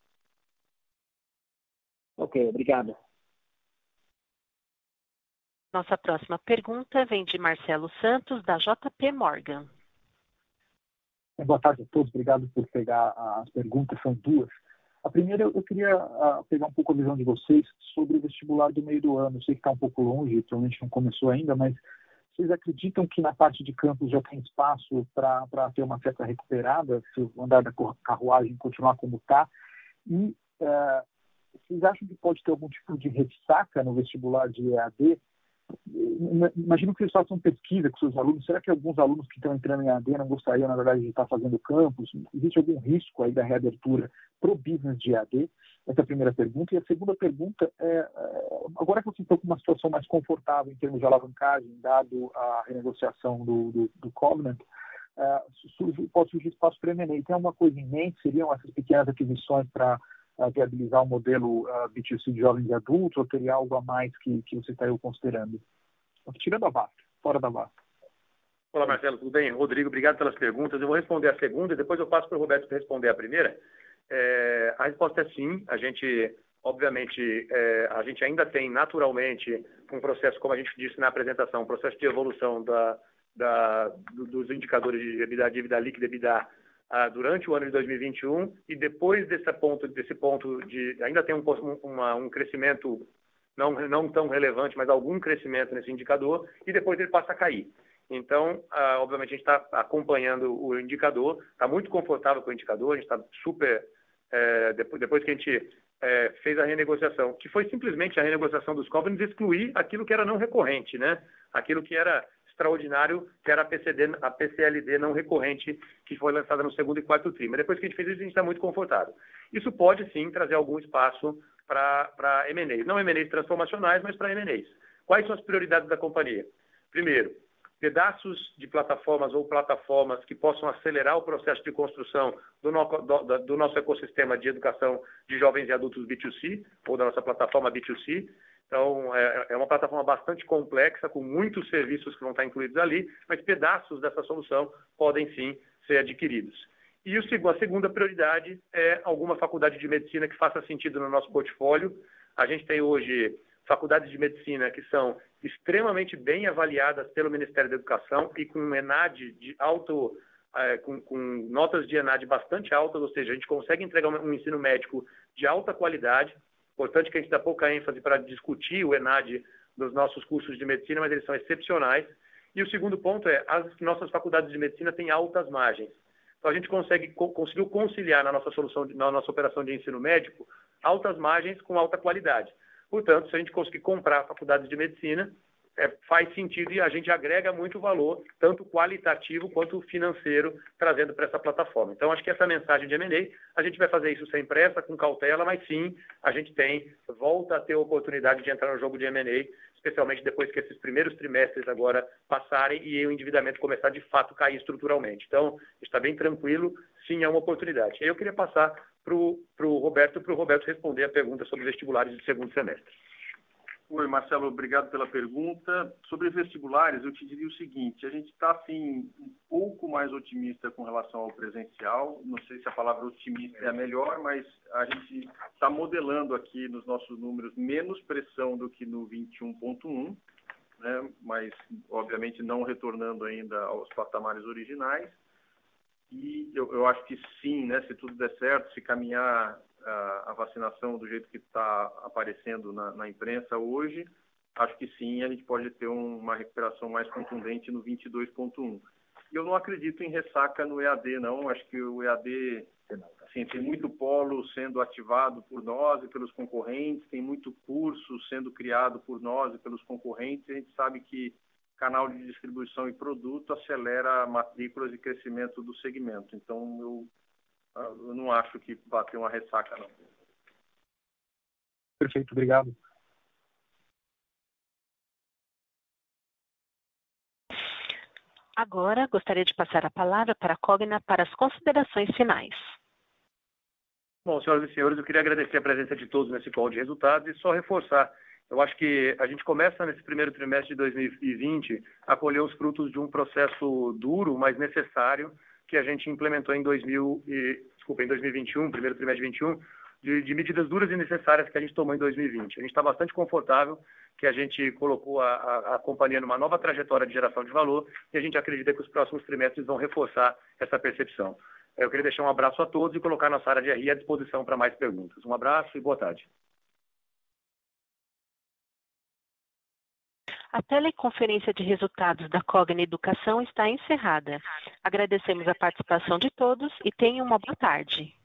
Ok, obrigado. Nossa próxima pergunta vem de Marcelo Santos, da JP Morgan. Boa tarde a todos, obrigado por pegar as perguntas, são duas. A primeira, eu queria uh, pegar um pouco a visão de vocês sobre o vestibular do meio do ano. Sei que está um pouco longe, provavelmente não começou ainda, mas vocês acreditam que na parte de campus já tem espaço para ter uma certa recuperada, se o andar da carruagem continuar como está? E uh, vocês acham que pode ter algum tipo de ressaca no vestibular de EAD imagino que vocês façam pesquisa com seus alunos. Será que alguns alunos que estão entrando em AD não gostariam, na verdade, de estar fazendo campus? Existe algum risco aí da reabertura para o business de AD? Essa é a primeira pergunta. E a segunda pergunta é, é, agora que vocês estão com uma situação mais confortável em termos de alavancagem, dado a renegociação do, do, do Covenant, uh, surge, pode surgir espaço para M&A. Tem alguma coisa em mente? Seriam essas pequenas aquisições para viabilizar o um modelo uh, ah, B2C de jovens e adultos, ou teria algo a mais que, que você está considerando? Tirando a VASP, fora da VASP. Olá, Marcelo, tudo bem? Rodrigo, obrigado pelas perguntas. Eu vou responder a segunda e depois eu passo para o Roberto responder a primeira. É, a resposta é sim. A gente, obviamente, é, a gente ainda tem naturalmente um processo, como a gente disse na apresentação, um processo de evolução da, da, dos indicadores de dívida líquida, ah, durante o ano de 2021 e depois desse ponto, desse ponto de ainda tem um, uma, um crescimento não, não tão relevante, mas algum crescimento nesse indicador e depois ele passa a cair. Então, ah, obviamente, a gente está acompanhando o indicador, está muito confortável com o indicador, a gente está super. É, depois, depois que a gente é, fez a renegociação, que foi simplesmente a renegociação dos covenants excluir aquilo que era não recorrente, né? Aquilo que era extraordinário, que era a, PCD, a PCLD não recorrente, que foi lançada no segundo e quarto tri. Mas depois que a gente fez isso, a gente está muito confortável. Isso pode, sim, trazer algum espaço para M&As. Não M&As transformacionais, mas para M&As. Quais são as prioridades da companhia? Primeiro, pedaços de plataformas ou plataformas que possam acelerar o processo de construção do, no, do, do, nosso ecossistema de educação de jovens e adultos B2C, ou da nossa plataforma B2C. Então, é, é, uma plataforma bastante complexa, com muitos serviços que vão estar incluídos ali, mas pedaços dessa solução podem sim ser adquiridos. E a segunda prioridade é alguma faculdade de medicina que faça sentido no nosso portfólio. A gente tem hoje faculdades de medicina que são extremamente bem avaliadas pelo Ministério da Educação e com ENAD de alto, é, com, com, notas de ENAD bastante altas, ou seja, a gente consegue entregar um ensino médico de alta qualidade, Importante que a gente dá pouca ênfase para discutir o ENAD dos nossos cursos de medicina, mas eles são excepcionais. E o segundo ponto é, as nossas faculdades de medicina têm altas margens. Então, a gente consegue, conseguiu conciliar na nossa solução, na nossa operação de ensino médico, altas margens com alta qualidade. Portanto, se a gente conseguir comprar faculdades de medicina, é, faz sentido e a gente agrega muito valor, tanto qualitativo quanto financeiro, trazendo para essa plataforma. Então, acho que essa mensagem de M&A, a gente vai fazer isso sem pressa, com cautela, mas sim, a gente tem, volta a ter a oportunidade de entrar no jogo de M&A, especialmente depois que esses primeiros trimestres agora passarem e o endividamento começar de fato a cair estruturalmente. Então, está bem tranquilo, sim, é uma oportunidade. Eu queria passar para o Roberto, para o Roberto responder a pergunta sobre vestibulares de segundo semestre. Oi, Marcelo, obrigado pela pergunta. Sobre vestibulares, eu te diria o seguinte: a gente está, assim, um pouco mais otimista com relação ao presencial. Não sei se a palavra otimista é a melhor, mas a gente está modelando aqui nos nossos números menos pressão do que no 21.1. né? mas obviamente não retornando ainda aos patamares originais. E eu, eu acho que sim, né? se tudo der certo, se caminhar a, vacinação do jeito que está aparecendo na, na, imprensa hoje, acho que sim, a gente pode ter um, uma recuperação mais contundente no 22.1. E eu não acredito em ressaca no EAD, não. Acho que o EAD assim, tem muito polo sendo ativado por nós e pelos concorrentes, tem muito curso sendo criado por nós e pelos concorrentes. A gente sabe que canal de distribuição e produto acelera matrículas e crescimento do segmento. Então, eu, eu não acho que vai ter uma ressaca, não. Perfeito, obrigado. Agora, gostaria de passar a palavra para a Cogna para as considerações finais. Bom, senhoras e senhores, eu queria agradecer a presença de todos nesse call de resultados e só reforçar. Eu acho que a gente começa nesse primeiro trimestre de 2020 a colher os frutos de um processo duro, mas necessário, que a gente implementou em 2000 e, desculpa, em 2021, primeiro trimestre de 2021, de, de, medidas duras e necessárias que a gente tomou em 2020. A gente está bastante confortável que a gente colocou a, a, a, companhia numa nova trajetória de geração de valor e a gente acredita que os próximos trimestres vão reforçar essa percepção. Eu queria deixar um abraço a todos e colocar nossa área de RI à disposição para mais perguntas. Um abraço e boa tarde. A teleconferência de resultados da Cogna Educação está encerrada. Agradecemos a participação de todos e tenham uma boa tarde.